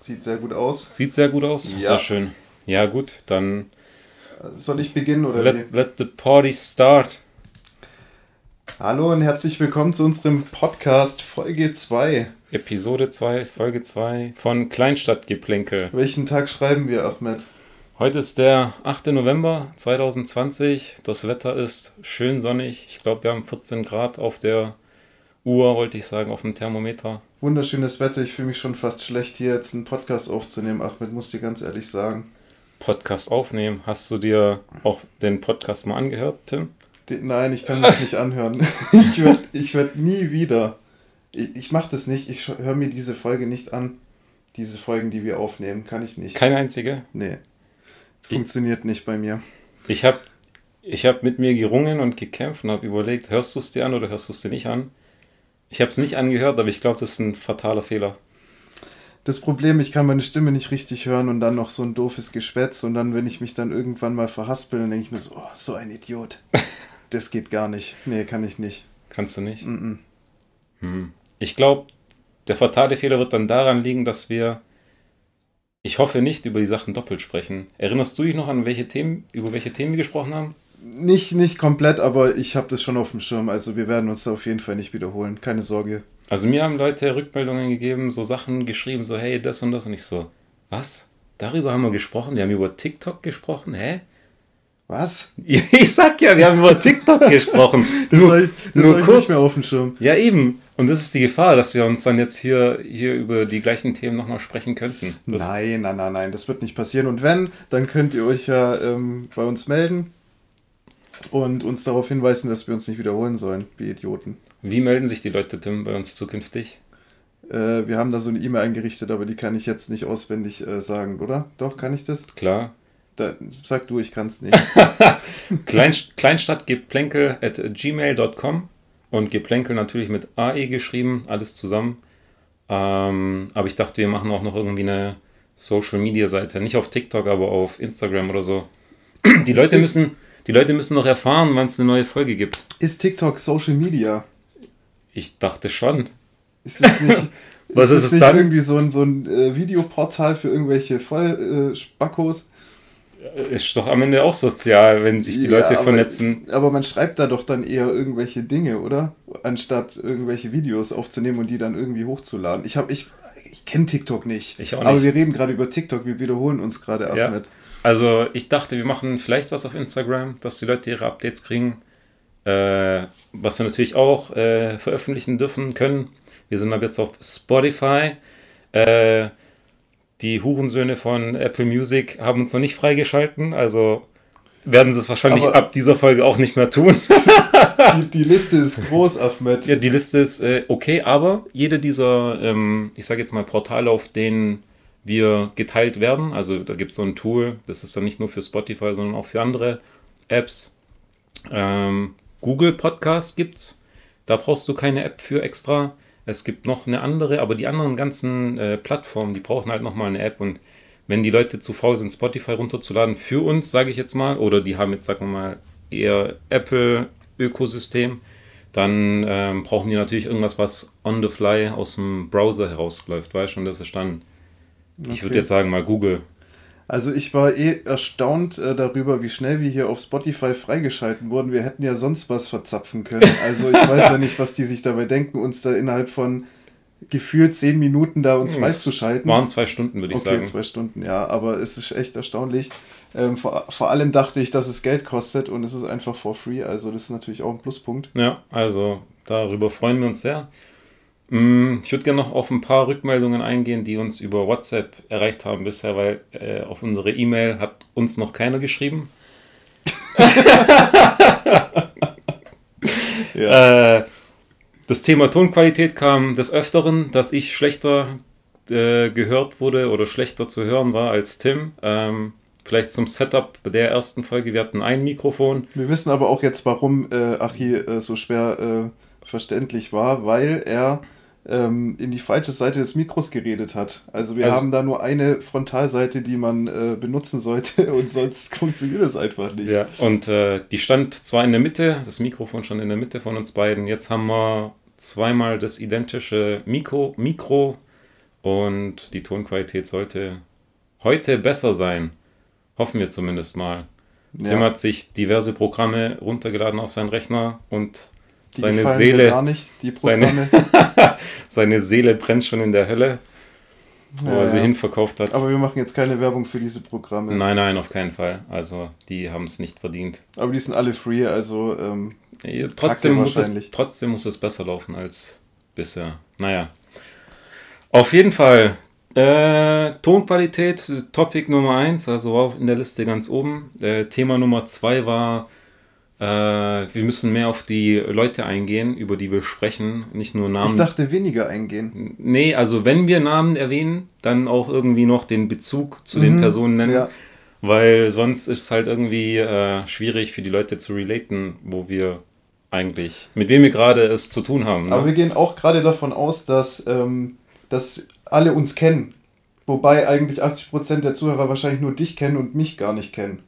Sieht sehr gut aus. Sieht sehr gut aus. Ja. Sehr schön. Ja, gut, dann Soll ich beginnen oder let, let the party start. Hallo und herzlich willkommen zu unserem Podcast Folge 2. Episode 2, Folge 2 von Kleinstadtgeplänkel. Welchen Tag schreiben wir, Ahmed? Heute ist der 8. November 2020. Das Wetter ist schön sonnig. Ich glaube, wir haben 14 Grad auf der Uhr, wollte ich sagen, auf dem Thermometer. Wunderschönes Wetter. Ich fühle mich schon fast schlecht, hier jetzt einen Podcast aufzunehmen. Ahmed, muss dir ganz ehrlich sagen. Podcast aufnehmen. Hast du dir auch den Podcast mal angehört, Tim? Den- Nein, ich kann mich nicht anhören. Ich werde ich werd nie wieder. Ich, ich mache das nicht. Ich höre mir diese Folge nicht an. Diese Folgen, die wir aufnehmen, kann ich nicht. Keine einzige. Nee. Funktioniert nicht bei mir. Ich habe ich hab mit mir gerungen und gekämpft und habe überlegt, hörst du es dir an oder hörst du es dir nicht an? Ich habe es nicht angehört, aber ich glaube, das ist ein fataler Fehler. Das Problem, ich kann meine Stimme nicht richtig hören und dann noch so ein doofes Geschwätz und dann, wenn ich mich dann irgendwann mal verhaspel, dann denke ich mir so, oh, so ein Idiot. Das geht gar nicht. Nee, kann ich nicht. Kannst du nicht? Mm-mm. Hm. Ich glaube, der fatale Fehler wird dann daran liegen, dass wir, ich hoffe nicht, über die Sachen doppelt sprechen. Erinnerst du dich noch an welche Themen, über welche Themen wir gesprochen haben? Nicht, nicht komplett, aber ich habe das schon auf dem Schirm. Also wir werden uns da auf jeden Fall nicht wiederholen. Keine Sorge. Also mir haben Leute Rückmeldungen gegeben, so Sachen geschrieben, so hey, das und das und ich so, was? Darüber haben wir gesprochen? Wir haben über TikTok gesprochen? Hä? Was? Ich sag ja, wir haben über TikTok gesprochen. Das Nur- ich, das nur kurz. nicht mehr auf dem Schirm. Ja, eben. Und das ist die Gefahr, dass wir uns dann jetzt hier, hier über die gleichen Themen nochmal sprechen könnten. Das, Nein, nein, nein, nein, das wird nicht passieren. Und wenn, dann könnt ihr euch ja ähm, bei uns melden und uns darauf hinweisen, dass wir uns nicht wiederholen sollen, wie Idioten. Wie melden sich die Leute, Tim, bei uns zukünftig? Äh, wir haben da so eine E-Mail eingerichtet, aber die kann ich jetzt nicht auswendig äh, sagen, oder? Doch, kann ich das? Klar. Da, sag du, ich kann es nicht. Klein, Kleinstadtgeplänkel at gmail.com und Geplänkel natürlich mit AE geschrieben, alles zusammen. Ähm, aber ich dachte, wir machen auch noch irgendwie eine Social Media Seite. Nicht auf TikTok, aber auf Instagram oder so. Die Leute ist- müssen, die Leute müssen noch erfahren, wann es eine neue Folge gibt. Ist TikTok Social Media? Ich dachte schon. Ist es nicht, Was ist es nicht dann? irgendwie so ein, so ein äh, Videoportal für irgendwelche Vollspackos? Äh, Spackos? Ist doch am Ende auch sozial, wenn sich die Ja, Leute aber- vernetzen. Aber man schreibt da doch dann eher irgendwelche Dinge, oder? Anstatt irgendwelche Videos aufzunehmen und die dann irgendwie hochzuladen. Ich habe ich, ich kenne TikTok nicht. Ich auch Aber nicht. wir reden gerade über TikTok, wir wiederholen uns gerade Ja. Ahmed. Also ich dachte, wir machen vielleicht was auf Instagram, dass die Leute ihre Updates kriegen. Äh, was wir natürlich auch äh, veröffentlichen dürfen können. Wir sind ab jetzt auf Spotify. Äh, die Hurensöhne von Apple Music haben uns noch nicht freigeschalten, also werden sie es wahrscheinlich Aber- ab dieser Folge auch nicht mehr tun. Die, die Liste ist groß, Ahmed. Ja, die Liste ist äh, okay, aber jede dieser, ähm, ich sage jetzt mal, Portale, auf denen wir geteilt werden, also da gibt es so ein Tool, das ist dann nicht nur für Spotify, sondern auch für andere Apps. Ähm, Google Podcast gibt's, da brauchst du keine App für extra. Es gibt noch eine andere, aber die anderen ganzen äh, Plattformen, die brauchen halt nochmal eine App und wenn die Leute zu faul sind, Spotify runterzuladen, für uns, sage ich jetzt mal, oder die haben jetzt, sagen wir mal, eher Apple-Ökosystem, dann ähm, brauchen die natürlich irgendwas, was on the fly aus dem Browser herausläuft, weißt du, und das ist dann, ich würde Okay. jetzt sagen mal Google. Also ich war eh erstaunt äh, darüber, wie schnell wir hier auf Spotify freigeschalten wurden. Wir hätten ja sonst was verzapfen können. Also ich weiß ja nicht, was die sich dabei denken, uns da innerhalb von gefühlt zehn Minuten da uns Hm, freizuschalten. Waren zwei Stunden, würde ich Okay, sagen. zwei Stunden, ja, aber es ist echt erstaunlich. Ähm, vor, vor allem dachte ich, dass es Geld kostet und es ist einfach for free, also das ist natürlich auch ein Pluspunkt. Ja, also darüber freuen wir uns sehr. Mm, Ich würde gerne noch auf ein paar Rückmeldungen eingehen, die uns über WhatsApp erreicht haben bisher, weil äh, auf unsere E-Mail hat uns noch keiner geschrieben. Äh, das Thema Tonqualität kam des Öfteren, dass ich schlechter äh, gehört wurde oder schlechter zu hören war als Tim. Ähm, vielleicht zum Setup der ersten Folge. Wir hatten ein Mikrofon. Wir wissen aber auch jetzt, warum äh, Achi äh, so schwer äh, verständlich war, weil er ähm, in die falsche Seite des Mikros geredet hat. Also wir Also- haben da nur eine Frontalseite, die man äh, benutzen sollte und sonst funktioniert es einfach nicht. Ja, und äh, die stand zwar in der Mitte, das Mikrofon stand in der Mitte von uns beiden. Jetzt haben wir zweimal das identische Mikro, Mikro und die Tonqualität sollte heute besser sein. Hoffen wir zumindest mal. Ja. Tim hat sich diverse Programme runtergeladen auf seinen Rechner und Die seine Seele, gar nicht, die seine- Programme. seine Seele brennt schon in der Hölle, wo Ja, er sie ja. hinverkauft hat. Aber wir machen jetzt keine Werbung für diese Programme. Nein, nein, auf keinen Fall. Also die haben es nicht verdient. Aber die sind alle free, also ähm, Ja, Trotzdem muss, es, trotzdem muss es besser laufen als bisher. Naja. Auf jeden Fall. Äh, Tonqualität, Topic Nummer 1, also war in der Liste ganz oben. Äh, Thema Nummer 2 war, äh, wir müssen mehr auf die Leute eingehen, über die wir sprechen, nicht nur ich Namen. dachte weniger eingehen. nee, also wenn wir Namen erwähnen, dann auch irgendwie noch den Bezug zu den Mhm, Personen nennen. Ja. Weil sonst ist es halt irgendwie äh, schwierig für die Leute zu relaten, wo wir eigentlich, mit wem wir gerade es zu tun haben. Ne? Aber wir gehen auch gerade davon aus, dass, ähm, dass alle uns kennen. Wobei eigentlich 80% der Zuhörer wahrscheinlich nur dich kennen und mich gar nicht kennen.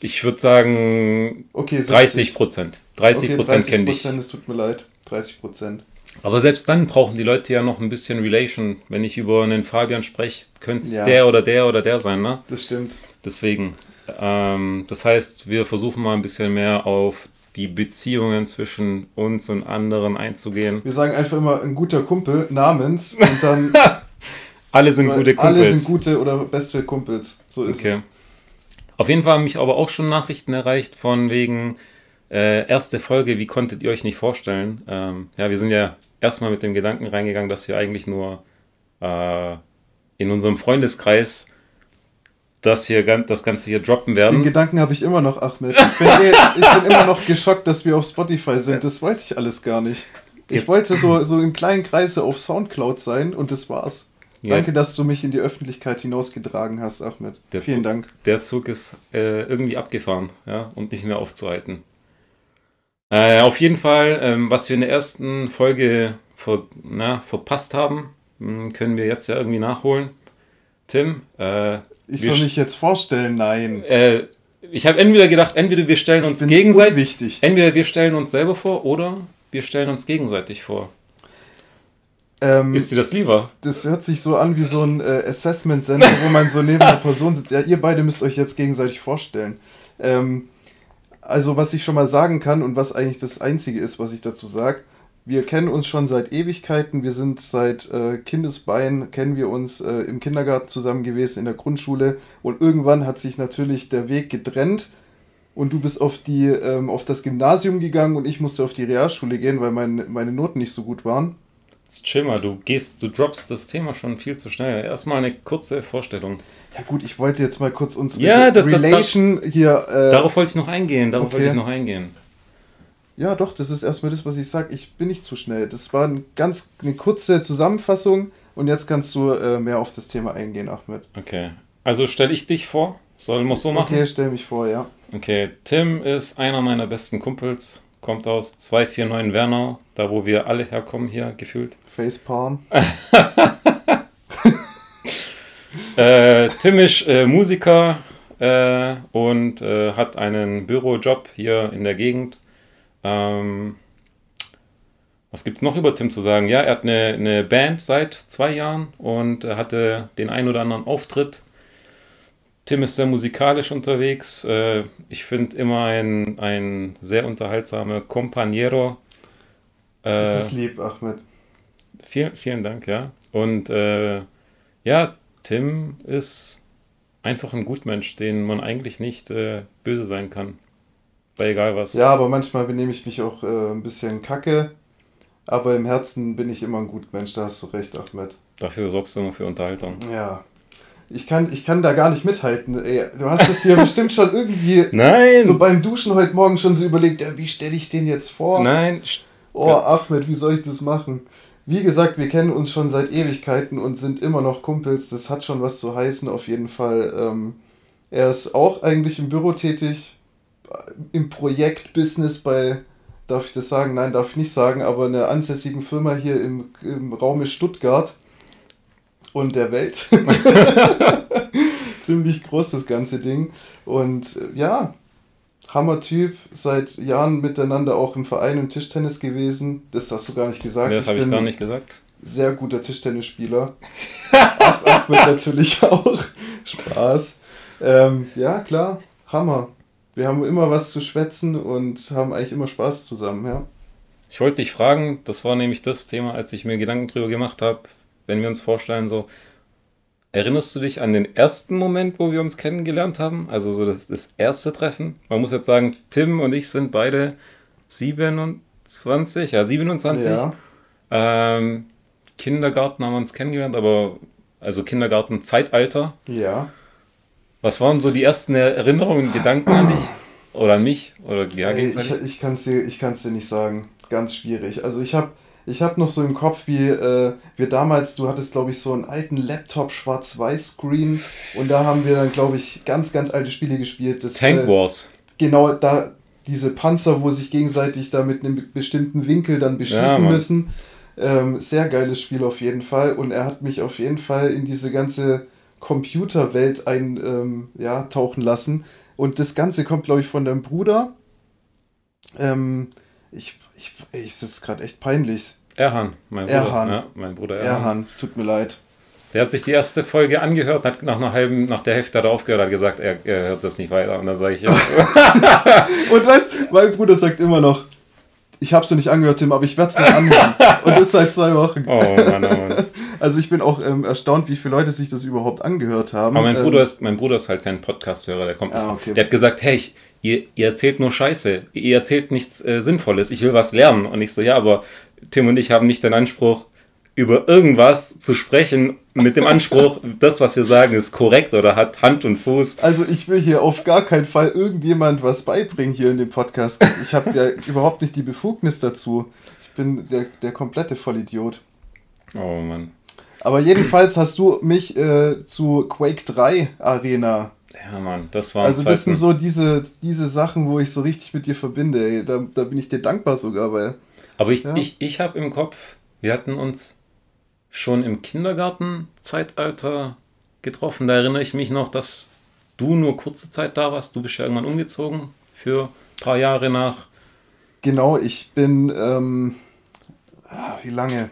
Ich würde sagen Okay, 30 Prozent. 30 Okay, Prozent kennen dich. es tut mir leid. 30%. Aber selbst dann brauchen die Leute ja noch ein bisschen Relation. Wenn ich über einen Fabian spreche, könnte es Ja. der oder der oder der sein, ne? Das stimmt. Deswegen. Ähm, das heißt, wir versuchen mal ein bisschen mehr auf die Beziehungen zwischen uns und anderen einzugehen. Wir sagen einfach immer ein guter Kumpel namens und dann Alle sind gute Kumpels. alle sind gute oder beste Kumpels. So ist Okay. es. Auf jeden Fall haben mich aber auch schon Nachrichten erreicht von wegen äh, erste Folge, wie konntet ihr euch nicht vorstellen? Ähm, ja, wir sind ja erstmal mit dem Gedanken reingegangen, dass wir eigentlich nur äh, in unserem Freundeskreis das hier das Ganze hier droppen Den werden. Gedanken habe ich immer noch, Ahmed. Ich bin, eh, ich bin immer noch geschockt, dass wir auf Spotify sind. Das wollte ich alles gar nicht. Ich wollte so, so in kleinen Kreise auf Soundcloud sein und das war's. Ja. Danke, dass du mich in die Öffentlichkeit hinausgetragen hast, Ahmed. Der Vielen Zug- Dank. Der Zug ist äh, irgendwie abgefahren, ja, und nicht mehr aufzuhalten. Äh, auf jeden Fall, ähm, was wir in der ersten Folge ver na, verpasst haben, mh, können wir jetzt ja irgendwie nachholen. Tim, äh, Ich soll mich jetzt vorstellen, nein. Äh, ich habe entweder gedacht, entweder wir stellen uns gegenseitig, entweder wir stellen uns selber vor oder wir stellen uns gegenseitig vor. Ähm, Ist dir das lieber? das hört sich so an wie so ein äh, Assessment Center, wo man so neben einer Person sitzt. Ja, ihr beide müsst euch jetzt gegenseitig vorstellen. Ähm, also, was ich schon mal sagen kann und was eigentlich das Einzige ist, was ich dazu sage, wir kennen uns schon seit Ewigkeiten. Wir sind seit äh, Kindesbein, kennen wir uns äh, im Kindergarten zusammen gewesen, in der Grundschule. Und irgendwann hat sich natürlich der Weg getrennt. Und du bist auf, die, ähm, auf das Gymnasium gegangen und ich musste auf die Realschule gehen, weil mein, meine Noten nicht so gut waren. Jetzt Chill mal, du gehst, du droppst das Thema schon viel zu schnell. Erstmal eine kurze Vorstellung. Ja gut, ich wollte jetzt mal kurz unsere Ja, das- das- Relation hier. Äh, Darauf wollte ich noch eingehen, darauf okay. wollte ich noch eingehen. ja, doch, das ist erstmal das, was ich sage. Ich bin nicht zu schnell. Das war ein ganz eine kurze Zusammenfassung und jetzt kannst du äh, mehr auf das Thema eingehen, Ahmed. Okay. Also stelle ich dich vor. Sollen wir es so machen? Okay, stell mich vor, ja. Okay, Tim ist einer meiner besten Kumpels, kommt aus 249 Wernau, da wo wir alle herkommen hier gefühlt. Facepalm. Äh, Tim ist äh, Musiker äh, und äh, hat einen Bürojob hier in der Gegend. Ähm, was gibt es noch über Tim zu sagen? Ja, er hat eine, eine Band seit zwei Jahren und hatte den ein oder anderen Auftritt. Tim ist sehr musikalisch unterwegs. Äh, ich finde immer ein, ein sehr unterhaltsamer Companiero. Das Äh, ist lieb, Ahmed. Vielen, vielen Dank, ja. Und äh, ja, Tim ist einfach ein Gutmensch, den man eigentlich nicht äh, böse sein kann. Bei egal was. Ja, aber manchmal benehme ich mich auch äh, ein bisschen kacke. Aber im Herzen bin ich immer ein gut Mensch, da hast du recht, Ahmed. Dafür sorgst du immer für Unterhaltung. Ja. Ich kann, ich kann da gar nicht mithalten. Ey, du hast es dir bestimmt schon irgendwie Nein! so beim Duschen heute Morgen schon so überlegt, ja, wie stelle ich den jetzt vor? Nein! Oh, Ahmed, wie soll ich das machen? Wie gesagt, wir kennen uns schon seit Ewigkeiten und sind immer noch Kumpels. Das hat schon was zu heißen, auf jeden Fall. Ähm, er ist auch eigentlich im Büro tätig, im Projektbusiness bei darf ich das sagen? Nein, darf ich nicht sagen, aber einer ansässigen Firma hier im, im Raume Stuttgart und der Welt. Ziemlich groß das ganze Ding. Und äh, ja, Hammer-Typ, seit Jahren miteinander auch im Verein im Tischtennis gewesen. Das hast du gar nicht gesagt. Das habe ich gar nicht gesagt. Sehr guter Tischtennisspieler. Ahmed natürlich auch. Spaß. Ähm, ja, klar, Hammer. Wir haben immer was zu schwätzen und haben eigentlich immer Spaß zusammen, ja. Ich wollte dich fragen, das war nämlich das Thema, als ich mir Gedanken drüber gemacht habe, wenn wir uns vorstellen, so, erinnerst du dich an den ersten Moment, wo wir uns kennengelernt haben? Also so das, das erste Treffen? Man muss jetzt sagen, Tim und ich sind beide 27, ja, 27. Ja. Ähm, Kindergarten haben wir uns kennengelernt, aber also Kindergarten-Zeitalter. Ja. Was waren so die ersten Erinnerungen, Gedanken an dich? Oder an mich? Oder ja, Ey, ich ich kann es dir, dir nicht sagen. Ganz schwierig. Also ich habe ich hab noch so im Kopf, wie äh, wir damals, du hattest, glaube ich, so einen alten Laptop Schwarz-Weiß-Screen und da haben wir dann, glaube ich, ganz, ganz alte Spiele gespielt. Das, Tank äh, Wars. Genau, da diese Panzer, wo sich gegenseitig da mit einem bestimmten Winkel dann beschießen ja, müssen. Ähm, sehr geiles Spiel auf jeden Fall. Und er hat mich auf jeden Fall in diese ganze Computerwelt ein, ähm, ja, tauchen lassen. Und das Ganze kommt, glaube ich, von deinem Bruder. Ähm, ich, ich, ich, das ist gerade echt peinlich. Erhan, mein Bruder. Erhan. Ja, mein Bruder Erhan. Erhan, es tut mir leid. Der hat sich die erste Folge angehört, hat nach einer halben, nach der Hälfte hat er aufgehört, hat gesagt, er, er hört das nicht weiter. Und dann sage ich ja. und weißt, mein Bruder sagt immer noch, ich habe es nicht angehört, Tim, aber ich werde es noch anhören. Und das seit zwei Wochen. Oh Mann, oh Mann. Also ich bin auch ähm, erstaunt, wie viele Leute sich das überhaupt angehört haben. Aber mein, ähm, Bruder, ist, mein Bruder ist halt kein Podcast-Hörer, der kommt ah, okay. Der hat gesagt, hey, ich, ihr, ihr, erzählt nur Scheiße, ihr erzählt nichts äh, Sinnvolles, ich will was lernen. Und ich so, ja, aber Tim und ich haben nicht den Anspruch, über irgendwas zu sprechen mit dem Anspruch, das, was wir sagen, ist korrekt oder hat Hand und Fuß. Also ich will hier auf gar keinen Fall irgendjemand was beibringen hier in dem Podcast. Ich habe ja überhaupt nicht die Befugnis dazu. Ich bin der, der komplette Vollidiot. Oh Mann. Aber jedenfalls hast du mich äh, zu Quake 3 Arena. Ja, Mann, das war. Also, das sind so diese, diese Sachen, wo ich so richtig mit dir verbinde. Ey. Da, da bin ich dir dankbar sogar, weil. Aber ich, ja. ich, ich habe im Kopf, wir hatten uns schon im Kindergarten-Zeitalter getroffen. Da erinnere ich mich noch, dass du nur kurze Zeit da warst. Du bist ja irgendwann umgezogen für ein paar Jahre nach. Genau, ich bin, ähm, ah, wie lange?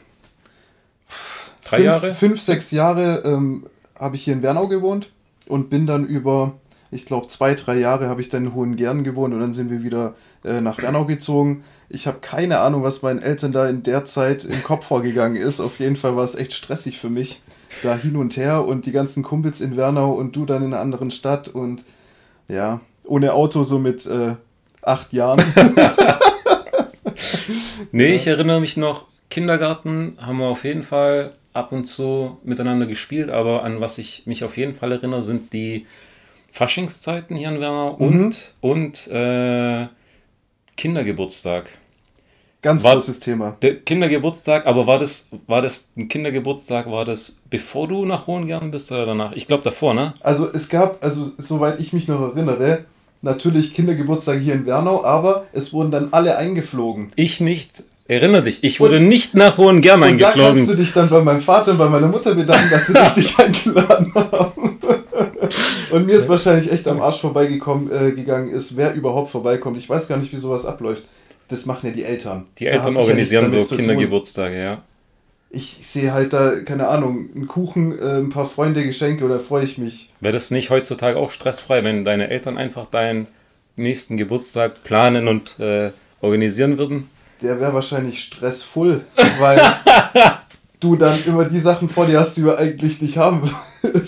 Drei fünf, Jahre? Fünf, sechs Jahre ähm, habe ich hier in Wernau gewohnt und bin dann über, ich glaube, zwei, drei Jahre habe ich dann in Hohengern gewohnt und dann sind wir wieder äh, nach Wernau gezogen. Ich habe keine Ahnung, was meinen Eltern da in der Zeit im Kopf vorgegangen ist. Auf jeden Fall war es echt stressig für mich. Da hin und her und die ganzen Kumpels in Wernau und du dann in einer anderen Stadt und ja, ohne Auto so mit äh, acht Jahren. nee, ja. ich erinnere mich noch, Kindergarten haben wir auf jeden Fall ab und zu miteinander gespielt, aber an was ich mich auf jeden Fall erinnere, sind die Faschingszeiten hier in Wernau mhm. und, und äh, Kindergeburtstag. Ganz war großes Thema. Der Kindergeburtstag, aber war das, war das ein Kindergeburtstag, war das bevor du nach Hohengern bist oder danach? Ich glaube davor, ne? Also es gab, also soweit ich mich noch erinnere, natürlich Kindergeburtstage hier in Wernau, aber es wurden dann alle eingeflogen. Ich nicht. Erinnere dich, ich wurde und, nicht nach Hohengern eingeflogen. Und da kannst du dich dann bei meinem Vater und bei meiner Mutter bedanken, dass sie dich nicht eingeladen haben. Und mir ist wahrscheinlich echt am Arsch vorbeigekommen äh, gegangen ist, wer überhaupt vorbeikommt. Ich weiß gar nicht, wie sowas abläuft. Das machen ja die Eltern. Die Eltern organisieren ja so Kindergeburtstage, ja. Ich sehe halt da, keine Ahnung, einen Kuchen, äh, ein paar Freunde, Geschenke oder freue ich mich. Wäre das nicht heutzutage auch stressfrei, wenn deine Eltern einfach deinen nächsten Geburtstag planen und äh, organisieren würden? Der wäre wahrscheinlich stressvoll, weil du dann immer die Sachen vor dir hast, die du eigentlich nicht haben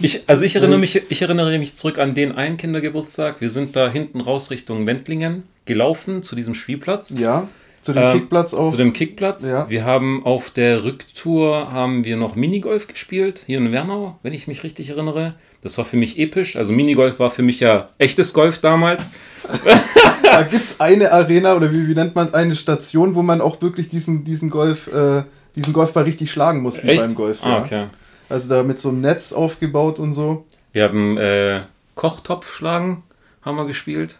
ich, Also ich erinnere, mich, ich erinnere mich zurück an den einen Kindergeburtstag. Wir sind da hinten raus Richtung Wendlingen gelaufen zu diesem Spielplatz. Ja, zu dem ähm, Kickplatz auch. Zu dem Kickplatz. Ja. Wir haben auf der Rücktour haben wir noch Minigolf gespielt, hier in Wernau, wenn ich mich richtig erinnere. Das war für mich episch. Also Minigolf war für mich ja echtes Golf damals. da gibt es eine Arena oder wie, wie nennt man eine Station, wo man auch wirklich diesen, diesen Golf, äh, diesen Golfball richtig schlagen muss wie beim Golf. Ah, ja. okay. Also da mit so einem Netz aufgebaut und so. Wir haben äh, Kochtopf schlagen, haben wir gespielt.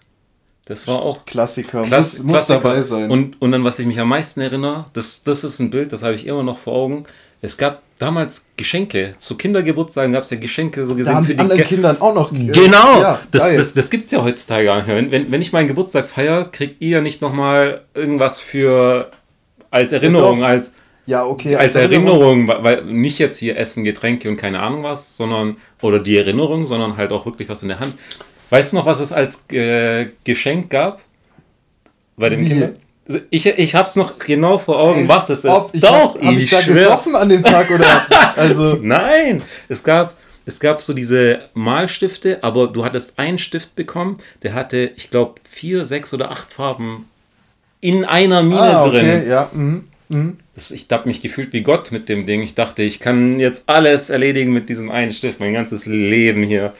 Das war auch Klassiker. Klass, muss, muss Klassiker. dabei sein. Und, und dann, was ich mich am meisten erinnere, das, das ist ein Bild, das habe ich immer noch vor Augen. Es gab damals Geschenke. Zu Kindergeburtstagen gab es ja Geschenke so da gesehen haben für die anderen Ge- Kindern auch noch. äh, Genau, ja, das, geil. das, das gibt es ja heutzutage gar nicht mehr. Wenn, wenn, ich meinen Geburtstag feiere, kriegt ihr nicht nochmal irgendwas für als Erinnerung, doch. als, ja, okay. als Erinnerung, weil, weil nicht jetzt hier Essen, Getränke und keine Ahnung was, sondern, oder die Erinnerung, sondern halt auch wirklich was in der Hand. Weißt du noch, was es als äh, Geschenk gab? Bei den Wie? Kindern? Also Ich, ich hab's noch genau vor Augen, Ey, was es ist. Ob, ich Doch, hab, hab ich da schwör. gesoffen an dem Tag oder? Also, Nein, es gab, es gab so diese Malstifte, aber du hattest einen Stift bekommen, der hatte, ich glaube, vier, sechs oder acht Farben in einer Mine ah, drin. okay, ja. Mhm. Das, ich habe mich gefühlt wie Gott mit dem Ding. Ich dachte, ich kann jetzt alles erledigen mit diesem einen Stift, mein ganzes Leben hier.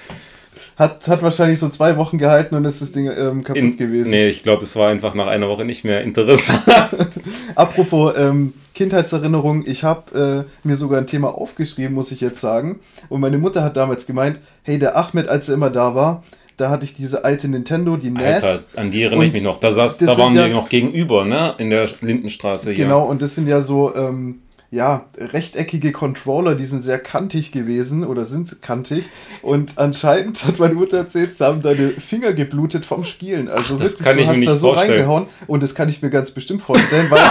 Hat, hat wahrscheinlich so zwei Wochen gehalten und ist das Ding ähm, kaputt In, gewesen. nee, ich glaube, es war einfach nach einer Woche nicht mehr interessant. Apropos ähm, Kindheitserinnerung, ich habe äh, mir sogar ein Thema aufgeschrieben, muss ich jetzt sagen. Und meine Mutter hat damals gemeint, hey, der Ahmed, als er immer da war, da hatte ich diese alte Nintendo, die NES. Alter, an die erinnere ich mich noch. Da, saß, da waren sind wir ja- noch gegenüber, ne? In der Lindenstraße hier. Genau, und das sind ja so, ähm, ja, rechteckige Controller, die sind sehr kantig gewesen oder sind kantig. Und anscheinend hat meine Mutter erzählt, sie haben deine Finger geblutet vom Spielen. Also Ach, wirklich, du hast da so vorstellen. reingehauen und das kann ich mir ganz bestimmt vorstellen, weil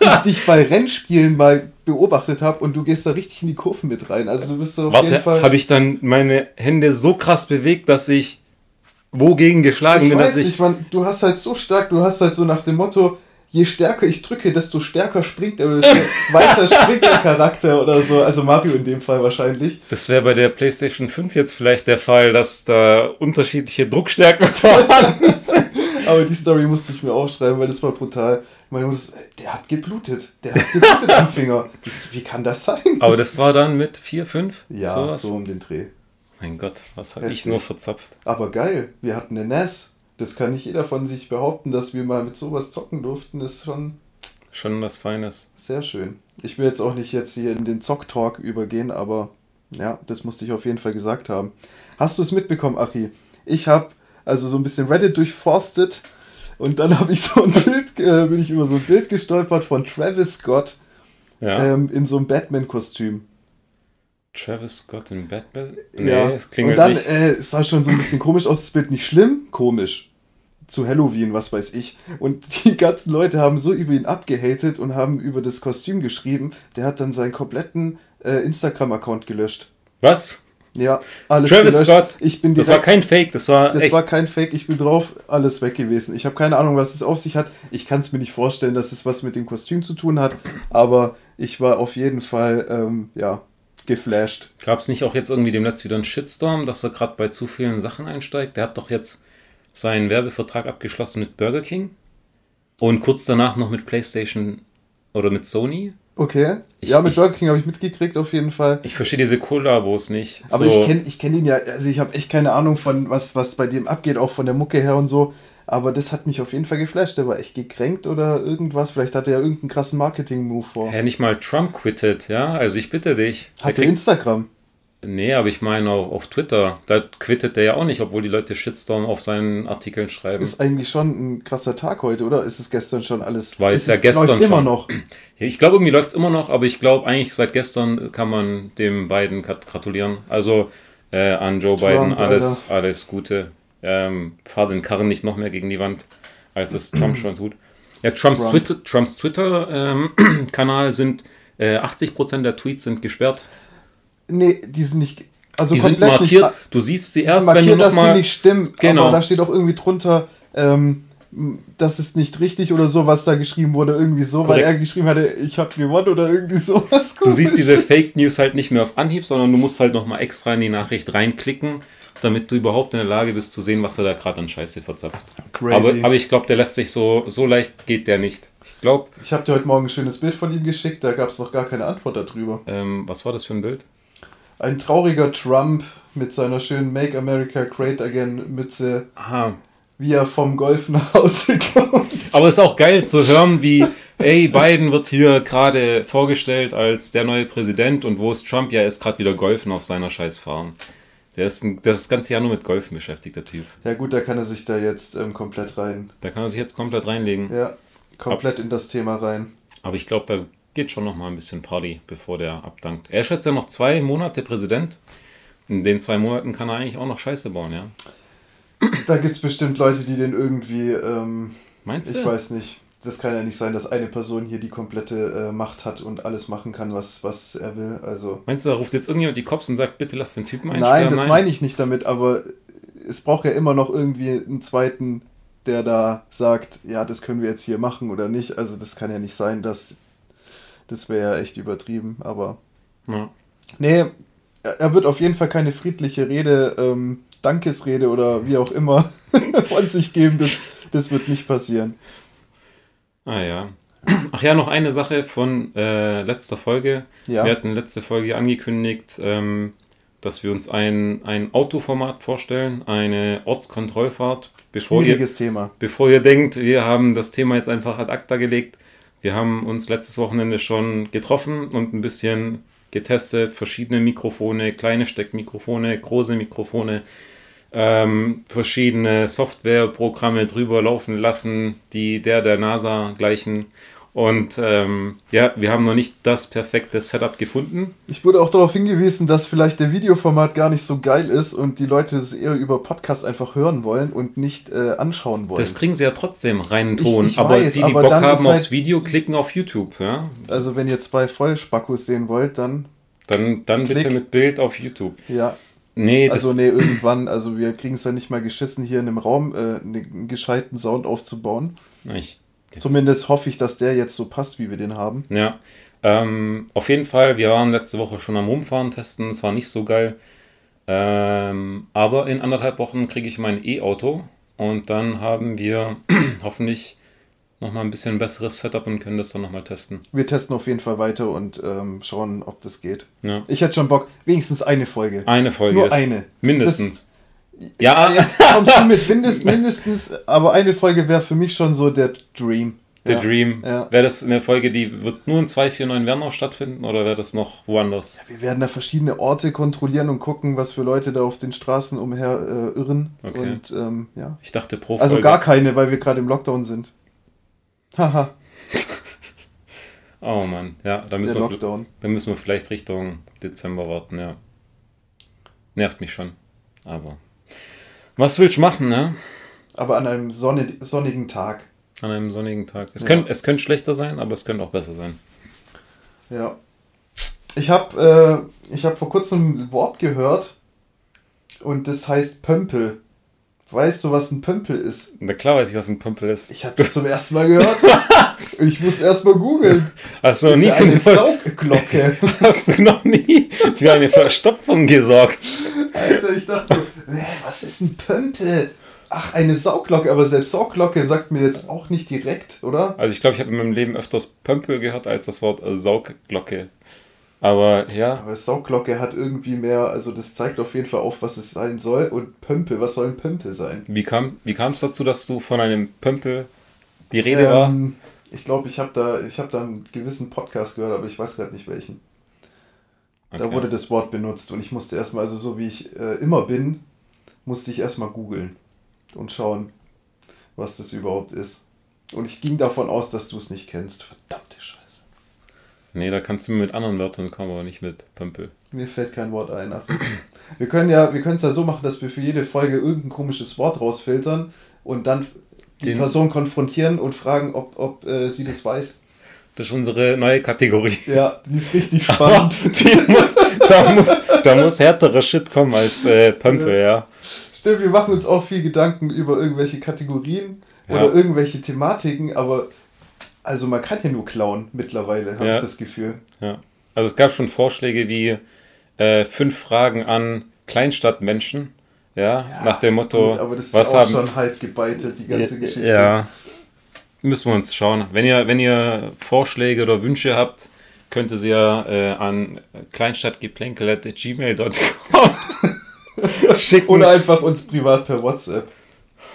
ich dich bei Rennspielen mal beobachtet habe und du gehst da richtig in die Kurven mit rein. Also du bist so auf jeden Warte, Fall. habe ich dann meine Hände so krass bewegt, dass ich wogegen geschlagen ich bin, weiß dass ich. nicht, man, du hast halt so stark, du hast halt so nach dem Motto, je stärker ich drücke, desto stärker springt er oder desto weiter springt der Charakter oder so. Also Mario in dem Fall wahrscheinlich. Das wäre bei der PlayStation 5 jetzt vielleicht der Fall, dass da unterschiedliche Druckstärken vorhanden sind. Aber die Story musste ich mir aufschreiben, weil das war brutal. Mutter so, der hat geblutet. Der hat geblutet am Finger. Wie kann das sein? Aber das war dann mit 4, 5? ja, sowas? so um den Dreh. Mein Gott, was habe ich nur verzapft. Aber geil, wir hatten eine NES. Das kann nicht jeder von sich behaupten, dass wir mal mit sowas zocken durften. Das ist schon Schon was Feines. sehr schön. Ich will jetzt auch nicht jetzt hier in den Zock-Talk übergehen, aber ja, das musste ich auf jeden Fall gesagt haben. Hast du es mitbekommen, Achi? Ich habe also so ein bisschen Reddit durchforstet und dann habe ich so ein Bild, äh, bin ich über so ein Bild gestolpert von Travis Scott Ja. ähm, in so einem Batman-Kostüm. Travis Scott in Batman? ja. es klingelt und dann nicht. äh, es sah schon so ein bisschen komisch aus, das Bild nicht schlimm, komisch. Zu Halloween, was weiß ich. Und die ganzen Leute haben so über ihn abgehatet und haben über das Kostüm geschrieben. Der hat dann seinen kompletten äh, Instagram-Account gelöscht. Was? Ja, alles Travis gelöscht. Scott. Ich bin Das direkt, war kein Fake, das war das echt. war kein Fake, ich bin drauf, alles weg gewesen. Ich habe keine Ahnung, was es auf sich hat. Ich kann es mir nicht vorstellen, dass es was mit dem Kostüm zu tun hat, aber ich war auf jeden Fall, ähm, ja, geflasht. Gab es nicht auch jetzt irgendwie demnächst wieder einen Shitstorm, dass er gerade bei zu vielen Sachen einsteigt? Der hat doch jetzt seinen Werbevertrag abgeschlossen mit Burger King und kurz danach noch mit PlayStation oder mit Sony. Okay. Ich- ja, mit ich- Burger King habe ich mitgekriegt, auf jeden Fall. Ich verstehe diese Kollabos nicht. Aber so, ich kenne ich kenn ihn ja, also ich habe echt keine Ahnung von, was, was bei dem abgeht, auch von der Mucke her und so. Aber das hat mich auf jeden Fall geflasht. Der war echt gekränkt oder irgendwas. Vielleicht hat er ja irgendeinen krassen Marketing-Move vor. Hä, nicht mal Trump quittet, ja? Also ich bitte dich. Hat er Instagram? Nee, aber ich meine auch auf Twitter. Da quittet der ja auch nicht, obwohl die Leute Shitstorm auf seinen Artikeln schreiben. Ist eigentlich schon ein krasser Tag heute, oder? Ist es gestern schon alles? War es ja es, gestern läuft immer schon. noch. Ja, Ich glaube, irgendwie läuft es immer noch, aber ich glaube eigentlich seit gestern kann man dem beiden gratulieren. Also äh, an Joe Trump, Biden alles, alles Gute. Ähm, fahr den Karren nicht noch mehr gegen die Wand, als es Trump schon tut. Ja, Trumps Trump. Twitter, Twitter-Kanal sind äh, 80% der Tweets sind gesperrt. Nee, die sind nicht. Also Die sind markiert. nicht. du siehst sie erst, sind wenn du markiert, noch dass sie mal nicht stimmen. Genau. Aber da steht auch irgendwie drunter, ähm, das ist nicht richtig oder so, was da geschrieben wurde. Irgendwie so, weil Korrekt. er geschrieben hatte, ich habe gewonnen oder irgendwie sowas. Du siehst diese. Fake News halt nicht mehr auf Anhieb, sondern du musst halt nochmal extra in die Nachricht reinklicken, damit du überhaupt in der Lage bist zu sehen, was er da gerade an Scheiße verzapft. Crazy. Aber, aber ich glaube, der lässt sich so, so leicht geht der nicht. Ich glaube, Ich habe dir heute Morgen ein schönes Bild von ihm geschickt, da gab es noch gar keine Antwort darüber. ähm, was war das für ein Bild? Ein trauriger Trump mit seiner schönen Make America Great Again Mütze, Aha. wie er vom Golf nach Hause kommt. Aber es ist auch geil zu hören, wie, ey, Biden wird hier gerade vorgestellt als der neue Präsident und wo ist Trump? Ja, er ist gerade wieder golfen auf seiner scheiß Farm. Der ist ein, das ganze Jahr nur mit Golfen beschäftigt, der Typ. Ja gut, da kann er sich da jetzt ähm, komplett rein. Da kann er sich jetzt komplett reinlegen. Ja, komplett Ab in das Thema rein. Aber ich glaube, da geht schon noch mal ein bisschen Party, bevor der abdankt. Er ist jetzt ja noch zwei Monate Präsident. In den zwei Monaten kann er eigentlich auch noch Scheiße bauen, ja. Da gibt es bestimmt Leute, die den irgendwie. Ähm, Meinst du? Ich weiß nicht. Das kann ja nicht sein, dass eine Person hier die komplette äh, Macht hat und alles machen kann, was, was er will. Also. Meinst du, da ruft jetzt irgendjemand die Cops und sagt, bitte lass den Typen einsperren? Nein, das meine ich nicht damit, aber es braucht ja immer noch irgendwie einen zweiten, der da sagt, ja, das können wir jetzt hier machen oder nicht. Also das kann ja nicht sein, dass. Das wäre ja echt übertrieben, aber. Ja. Nee, er wird auf jeden Fall keine friedliche Rede, ähm, Dankesrede oder wie auch immer von sich geben. Das, das wird nicht passieren. Ah ja. Ach ja, noch eine Sache von äh, letzter Folge. Ja. Wir hatten letzte Folge angekündigt, ähm, dass wir uns ein, ein Autoformat vorstellen, eine Ortskontrollfahrt. Bevor Schwieriges ihr, Thema. Bevor ihr denkt, wir haben das Thema jetzt einfach ad acta gelegt. Wir haben uns letztes Wochenende schon getroffen und ein bisschen getestet, verschiedene Mikrofone, kleine Steckmikrofone, große Mikrofone, ähm, verschiedene Softwareprogramme drüber laufen lassen, die der der NASA gleichen. Und ähm, ja, wir haben noch nicht das perfekte Setup gefunden. Ich wurde auch darauf hingewiesen, dass vielleicht der Videoformat gar nicht so geil ist und die Leute es eher über Podcast einfach hören wollen und nicht äh, anschauen wollen. Das kriegen sie ja trotzdem reinen Ton. Ich, ich aber weiß, die, die aber Bock haben aufs halt, Video, klicken auf YouTube. Ja? Also wenn ihr zwei Vollspackos sehen wollt, dann dann, dann bitte mit Bild auf YouTube. Ja. Nee, also nee, irgendwann, also wir kriegen es ja nicht mal geschissen, hier in einem Raum äh, einen gescheiten Sound aufzubauen. Ich, Zumindest hoffe ich, dass der jetzt so passt, wie wir den haben. Ja. Ähm, auf jeden Fall, wir waren letzte Woche schon am Rumfahren testen, es war nicht so geil. Ähm, aber in anderthalb Wochen kriege ich mein E-Auto und dann haben wir hoffentlich nochmal ein bisschen besseres Setup und können das dann nochmal testen. Wir testen auf jeden Fall weiter und ähm, schauen, ob das geht. Ja. Ich hätte schon Bock, wenigstens eine Folge. Eine Folge. Nur eine. Mindestens. Das, ja. ja, jetzt kommst du mit mindestens, mindestens, aber eine Folge wäre für mich schon so der Dream. Der ja. Dream. Ja. Wäre das eine Folge, die wird nur in 249 Wernau stattfinden oder wäre das noch woanders? Ja, wir werden da verschiedene Orte kontrollieren und gucken, was für Leute da auf den Straßen umher äh, irren. Okay. Und ähm, ja. Ich dachte pro also Folge. Also gar keine, weil wir gerade im Lockdown sind. Haha. oh Mann, ja, da müssen, wir, da müssen wir vielleicht Richtung Dezember warten, ja. Nervt mich schon. Aber was willst du machen, ne? Aber an einem sonnigen Tag. An einem sonnigen Tag. Es, ja. könnte, es könnte schlechter sein, aber es könnte auch besser sein. Ja. Ich habe äh, hab vor kurzem ein Wort gehört und das heißt Pömpel. Weißt du, was ein Pömpel ist? Na klar weiß ich, was ein Pömpel ist. Ich habe das zum ersten Mal gehört. ich muss erst mal googeln. Hast du nie ja eine Saugglocke. Hast du noch nie für eine Verstopfung gesorgt? Alter, ich dachte so, was ist ein Pömpel? Ach, eine Saugglocke, aber selbst Saugglocke sagt mir jetzt auch nicht direkt, oder? Also ich glaube, ich habe in meinem Leben öfters Pömpel gehört als das Wort Saugglocke. Aber ja. Aber Saugglocke hat irgendwie mehr, also das zeigt auf jeden Fall auf, was es sein soll. Und Pömpel, was soll ein Pömpel sein? Wie kam wie es dazu, dass du von einem Pömpel die Rede ähm, war? Ich glaube, ich habe da, hab da einen gewissen Podcast gehört, aber ich weiß gerade nicht welchen. Okay. Da wurde das Wort benutzt und ich musste erstmal, also so wie ich äh, immer bin, musste ich erstmal googeln und schauen, was das überhaupt ist. Und ich ging davon aus, dass du es nicht kennst. Verdammte Scheiße. Nee, da kannst du mit anderen Wörtern kommen, aber nicht mit Pömpel. Mir fällt kein Wort ein. Ach. Wir können ja, wir können es ja so machen, dass wir für jede Folge irgendein komisches Wort rausfiltern und dann die Den Person konfrontieren und fragen, ob, ob äh, sie das weiß. Das ist unsere neue Kategorie. Ja, die ist richtig spannend. muss, da, muss, da muss härterer Shit kommen als äh, Pömpel, ja. ja. Stimmt, wir machen uns auch viel Gedanken über irgendwelche Kategorien ja. oder irgendwelche Thematiken, aber also man kann ja nur klauen mittlerweile, habe ja. ich das Gefühl. Ja. Also es gab schon Vorschläge wie äh, fünf Fragen an Kleinstadtmenschen. Ja, ja nach dem Motto. Gut, aber das ist was auch haben, schon halb gebeitet, die ganze Geschichte. Ja. Müssen wir uns schauen. Wenn ihr, wenn ihr Vorschläge oder Wünsche habt, könnt ihr sie ja äh, an kleinstadtgeplänkel.gmail.com schicken. Oder einfach uns privat per WhatsApp.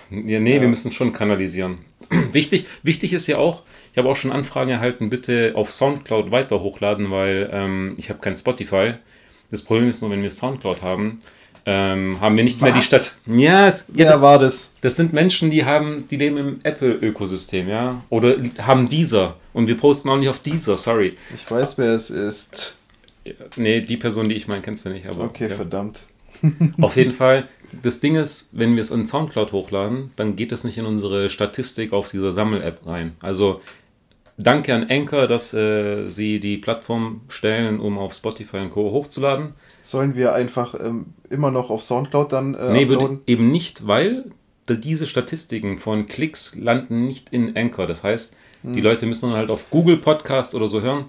Ja, nee, ja. wir müssen schon kanalisieren. wichtig, wichtig ist ja auch, ich habe auch schon Anfragen erhalten, bitte auf Soundcloud weiter hochladen, weil ähm, ich habe kein Spotify. Das Problem ist nur, wenn wir Soundcloud haben, ähm, haben wir nicht mehr die Was? Stadt. Ja, es, ja Wer das, war das? das sind Menschen, die haben, die leben im Apple-Ökosystem, ja. Oder haben dieser. Und wir posten auch nicht auf dieser, sorry. Ich weiß, wer es ist. Nee, die Person, die ich meine, kennst du nicht, aber. Okay, ja. verdammt. Auf jeden Fall, das Ding ist, wenn wir es in Soundcloud hochladen, dann geht es nicht in unsere Statistik auf dieser Sammel-App rein. Also danke an Anchor, dass äh, sie die Plattform stellen, um auf Spotify und Co. hochzuladen. Sollen wir einfach ähm, immer noch auf Soundcloud dann äh, nee, wird eben nicht, weil diese Statistiken von Klicks landen nicht in Anchor. Das heißt, Hm. die Leute müssen dann halt auf Google Podcast oder so hören.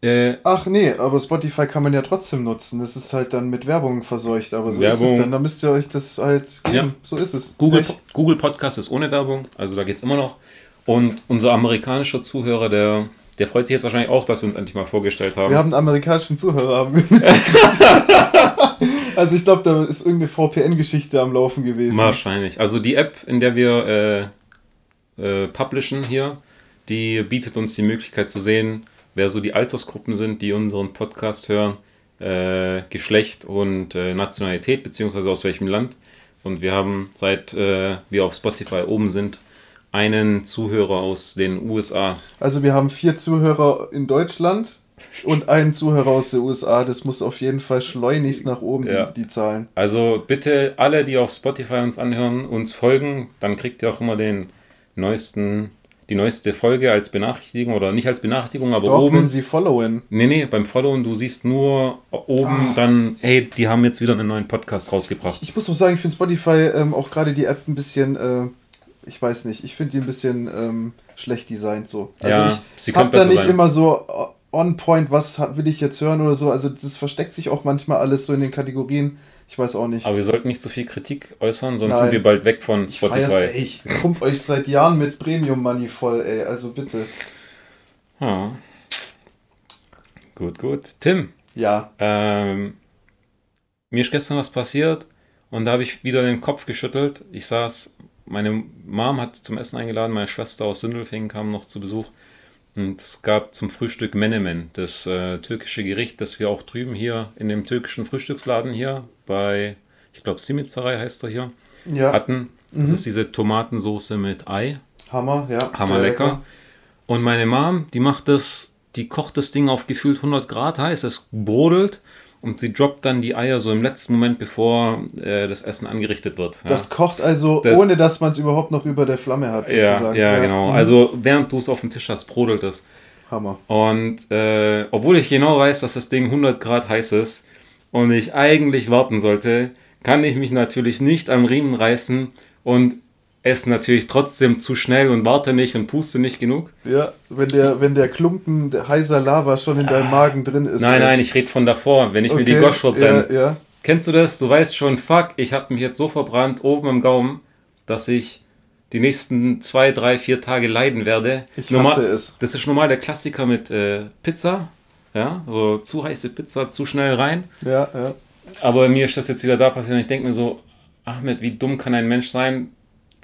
Äh, Ach nee, aber Spotify kann man ja trotzdem nutzen. Das ist halt dann mit Werbung verseucht, aber so ist Werbung. es dann. Da müsst ihr euch das halt geben. Ja. So ist es. Google, Pech. Google Podcast ist ohne Werbung, also da geht es immer noch. Und unser amerikanischer Zuhörer, der, der freut sich jetzt wahrscheinlich auch, dass wir uns endlich mal vorgestellt haben. Wir haben einen amerikanischen Zuhörer. Also ich glaube, da ist irgendeine VPN-Geschichte am Laufen gewesen. Wahrscheinlich. Also die App, in der wir äh, äh, publishen hier, die bietet uns die Möglichkeit zu sehen, wer so die Altersgruppen sind, die unseren Podcast hören, äh, Geschlecht und äh, Nationalität, beziehungsweise aus welchem Land. Und wir haben, seit äh, wir auf Spotify oben sind, einen Zuhörer aus den USA. Also wir haben vier Zuhörer in Deutschland und einen Zuhörer aus den USA. Das muss auf jeden Fall schleunigst nach oben, Ja. die, die Zahlen. Also bitte alle, die auf Spotify uns anhören, uns folgen. Dann kriegt ihr auch immer den neuesten, die neueste Folge als Benachrichtigung oder nicht als Benachrichtigung, aber Doch, oben. wenn sie followen. Nee, nee, beim Followen, du siehst nur oben Ah. dann, hey, die haben jetzt wieder einen neuen Podcast rausgebracht. Ich muss auch sagen, ich finde Spotify ähm, auch gerade die App ein bisschen, äh, ich weiß nicht, ich finde die ein bisschen ähm, schlecht designt so. Also Ja, sie ich habe da nicht sein. immer so äh, on point, was will ich jetzt hören oder so. Also das versteckt sich auch manchmal alles so in den Kategorien. Ich weiß auch nicht. Aber wir sollten nicht so viel Kritik äußern, sonst Nein. sind wir bald weg von ich feier's, Spotify. ey, ich pump euch seit Jahren mit Premium Money voll, ey. Also bitte. Ja. Gut, gut. Tim, Ja, ähm, mir ist gestern was passiert und da habe ich wieder den Kopf geschüttelt. Ich saß, meine Mom hat zum Essen eingeladen, meine Schwester aus Sindelfingen kam noch zu Besuch und es gab zum Frühstück Menemen, das äh, türkische Gericht, das wir auch drüben hier in dem türkischen Frühstücksladen hier bei, ich glaube, Simizerei heißt er hier, ja, hatten. Das ist diese Tomatensoße mit Ei. Hammer, ja. Hammer sehr lecker. Und meine Mom, die macht das, die kocht das Ding auf gefühlt 100 Grad heiß, es brodelt und sie droppt dann die Eier so im letzten Moment, bevor äh, das Essen angerichtet wird. Ja. Das kocht also, Das- ohne dass man es überhaupt noch über der Flamme hat, ja, sozusagen. ja, genau. mhm. Also während du es auf dem Tisch hast, brodelt es. Hammer. Und äh, obwohl ich genau weiß, dass das Ding 100 Grad heiß ist und ich eigentlich warten sollte, kann ich mich natürlich nicht am Riemen reißen und esse natürlich trotzdem zu schnell und warte nicht und puste nicht genug. Ja, wenn der, wenn der Klumpen der heißer Lava schon in deinem Magen drin ist. Ah. Nein, ey. nein, ich rede von davor, wenn ich mir die Okay, Gosch verbrenne. Ja, ja. Kennst du das? Du weißt schon, fuck, ich habe mich jetzt so verbrannt oben im Gaumen, dass ich die nächsten zwei, drei, vier Tage leiden werde. Ich Normal- hasse es. Das ist normal der Klassiker mit äh, Pizza. Ja, so zu heiße Pizza, zu schnell rein. Ja, ja. Aber mir ist das jetzt wieder da passiert und ich denke mir so, Ahmed, wie dumm kann ein Mensch sein,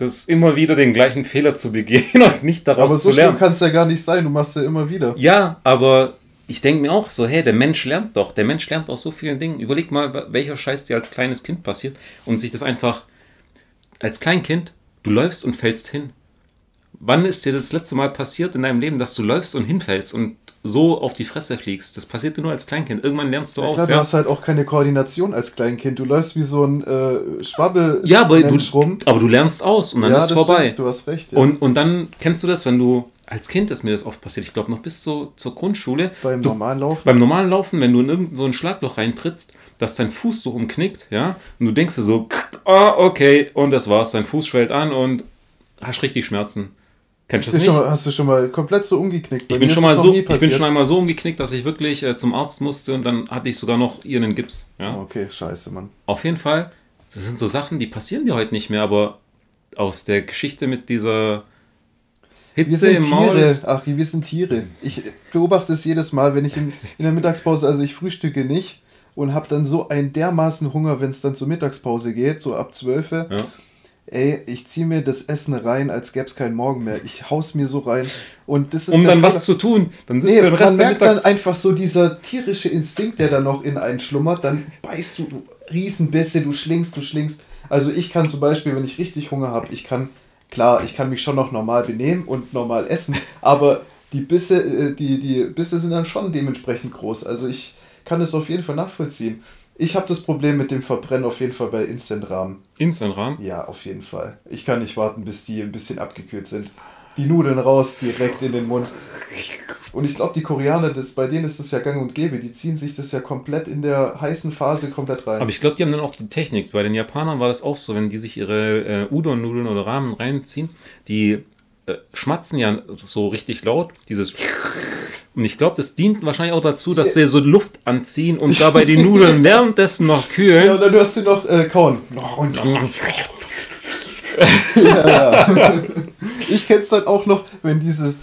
das immer wieder den gleichen Fehler zu begehen und nicht daraus Aber so zu lernen. schlimm kann es ja gar nicht sein. Du machst ja immer wieder. Ja, aber ich denke mir auch so, hey, der Mensch lernt doch. Der Mensch lernt aus so vielen Dingen. Überleg mal, welcher Scheiß dir als kleines Kind passiert und sich das einfach als Kleinkind, du läufst und fällst hin. Wann ist dir das letzte Mal passiert in deinem Leben, dass du läufst und hinfällst und so auf die Fresse fliegst? Das passiert dir nur als Kleinkind. Irgendwann lernst du Ja, aus. klar, du ja? hast halt auch keine Koordination als Kleinkind. Du läufst wie so ein äh, Schwabbel ja, aber du, rum. aber du lernst aus und dann ja, ist es vorbei. Stimmt, du hast recht. Ja. Und, und dann kennst du das, wenn du, als Kind ist mir das oft passiert, ich glaube noch bis zu, zur Grundschule, beim du, normalen Laufen. beim normalen Laufen, wenn du in irgendein so ein Schlagloch reintrittst, dass dein Fuß so umknickt, ja, und du denkst dir so, ah, okay, und das war's, dein Fuß schwellt an und hast richtig Schmerzen. Kennst du Hast das du, nicht? schon mal, hast du schon mal komplett so umgeknickt? Bei Ich bin, schon mal so, ich bin schon einmal so umgeknickt, dass ich wirklich äh, zum Arzt musste und dann hatte ich sogar noch ihr einen Gips. Ja. Okay, scheiße, Mann. Auf jeden Fall, das sind so Sachen, die passieren dir heute nicht mehr, aber aus der Geschichte mit dieser Wir Hitze sind im Maul. Tiere, ist- Ach, wir sind Tiere. Ich beobachte es jedes Mal, wenn ich in, in der Mittagspause, also ich frühstücke nicht und habe dann so einen dermaßen Hunger, wenn es dann zur Mittagspause geht, so ab 12. Ja. Ey, ich ziehe mir das Essen rein, als gäbe es keinen Morgen mehr. Ich haus mir so rein. Und das ist Um dann Fehler. was zu tun. Dann sitzt Nee, du den man Rest der merkt dann einfach so dieser tierische Instinkt, der da noch in einen schlummert, dann beißt du, du Riesenbisse, du schlingst, du schlingst. Also ich kann zum Beispiel, wenn ich richtig Hunger habe, ich kann, klar, ich kann mich schon noch normal benehmen und normal essen, aber die Bisse, äh, die, die Bisse sind dann schon dementsprechend groß. Also ich kann es auf jeden Fall nachvollziehen. Ich habe das Problem mit dem Verbrennen auf jeden Fall bei Instant-Rahmen. Instant-Rahmen? Ja, auf jeden Fall. Ich kann nicht warten, bis die ein bisschen abgekühlt sind. Die Nudeln raus, direkt in den Mund. Und ich glaube, die Koreaner, das, bei denen ist das ja gang und gäbe. Die ziehen sich das ja komplett in der heißen Phase komplett rein. Aber ich glaube, die haben dann auch die Technik. Bei den Japanern war das auch so, wenn die sich ihre äh, Udon-Nudeln oder Ramen reinziehen, die äh, schmatzen ja so richtig laut. Dieses. Und ich glaube, das dient wahrscheinlich auch dazu, dass sie so Luft anziehen und dabei die Nudeln währenddessen noch kühlen. Ja, und dann hörst du noch äh, kauen. ja. Ich kenn's dann auch noch, wenn dieses,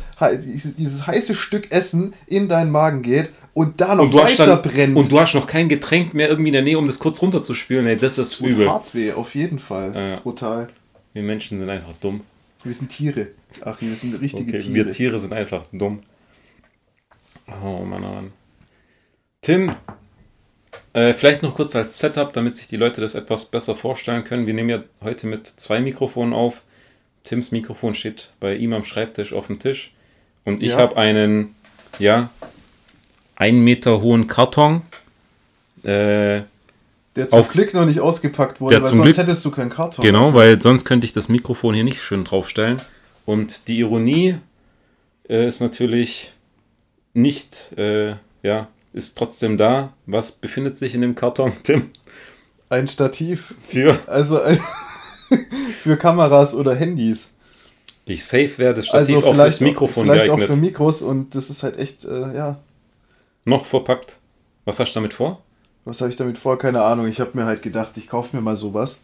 dieses heiße Stück Essen in deinen Magen geht und da noch und weiter dann, brennt. Und du hast noch kein Getränk mehr irgendwie in der Nähe, um das kurz runterzuspülen. Ey, das ist und übel. Hardweh, auf jeden Fall. Ja. Brutal. Wir Menschen sind einfach dumm. Wir sind Tiere. Ach, wir sind richtige okay, Tiere. Wir Tiere sind einfach dumm. Oh Mann, oh Mann. Tim, äh, vielleicht noch kurz als Setup, damit sich die Leute das etwas besser vorstellen können. Wir nehmen ja heute mit zwei Mikrofonen auf. Tims Mikrofon steht bei ihm am Schreibtisch auf dem Tisch. Und ich ja. habe einen, ja, einen Meter hohen Karton. Äh, der zum auf, Glück noch nicht ausgepackt wurde, weil sonst Glück, hättest du keinen Karton. Genau, weil sonst könnte ich das Mikrofon hier nicht schön draufstellen. Und die Ironie äh, ist natürlich nicht, äh, ja, ist trotzdem da. Was befindet sich in dem Karton, Tim? Ein Stativ. Für? Also ein für Kameras oder Handys. Ich safe werde das Stativ also auch fürs Mikrofon vielleicht geeignet. auch für Mikros und das ist halt echt, äh, ja. Noch verpackt. Was hast du damit vor? Was habe ich damit vor? Keine Ahnung. Ich habe mir halt gedacht, ich kaufe mir mal sowas.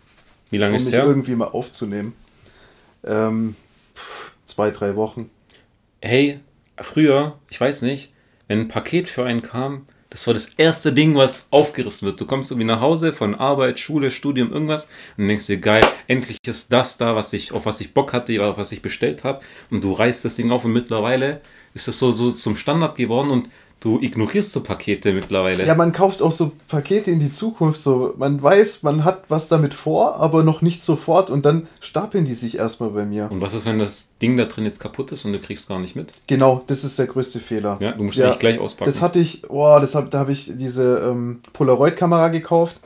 Wie lange um ist es her? irgendwie mal aufzunehmen. Ähm, zwei, drei Wochen. Hey, früher, ich weiß nicht, wenn ein Paket für einen kam, das war das erste Ding, was aufgerissen wird. Du kommst irgendwie nach Hause von Arbeit, Schule, Studium, irgendwas und denkst dir, geil, endlich ist das da, was ich, auf was ich Bock hatte, auf was ich bestellt habe. Und du reißt das Ding auf und mittlerweile ist das so, so zum Standard geworden und Du ignorierst so Pakete mittlerweile. Ja, man kauft auch so Pakete in die Zukunft. So, man weiß, man hat was damit vor, aber noch nicht sofort und dann stapeln die sich erstmal bei mir. Und was ist, wenn das Ding da drin jetzt kaputt ist und du kriegst gar nicht mit? Genau, das ist der größte Fehler. Ja, du musst ja, gleich auspacken. Das hatte ich, oh, das hab, da habe ich diese ähm, Polaroid-Kamera gekauft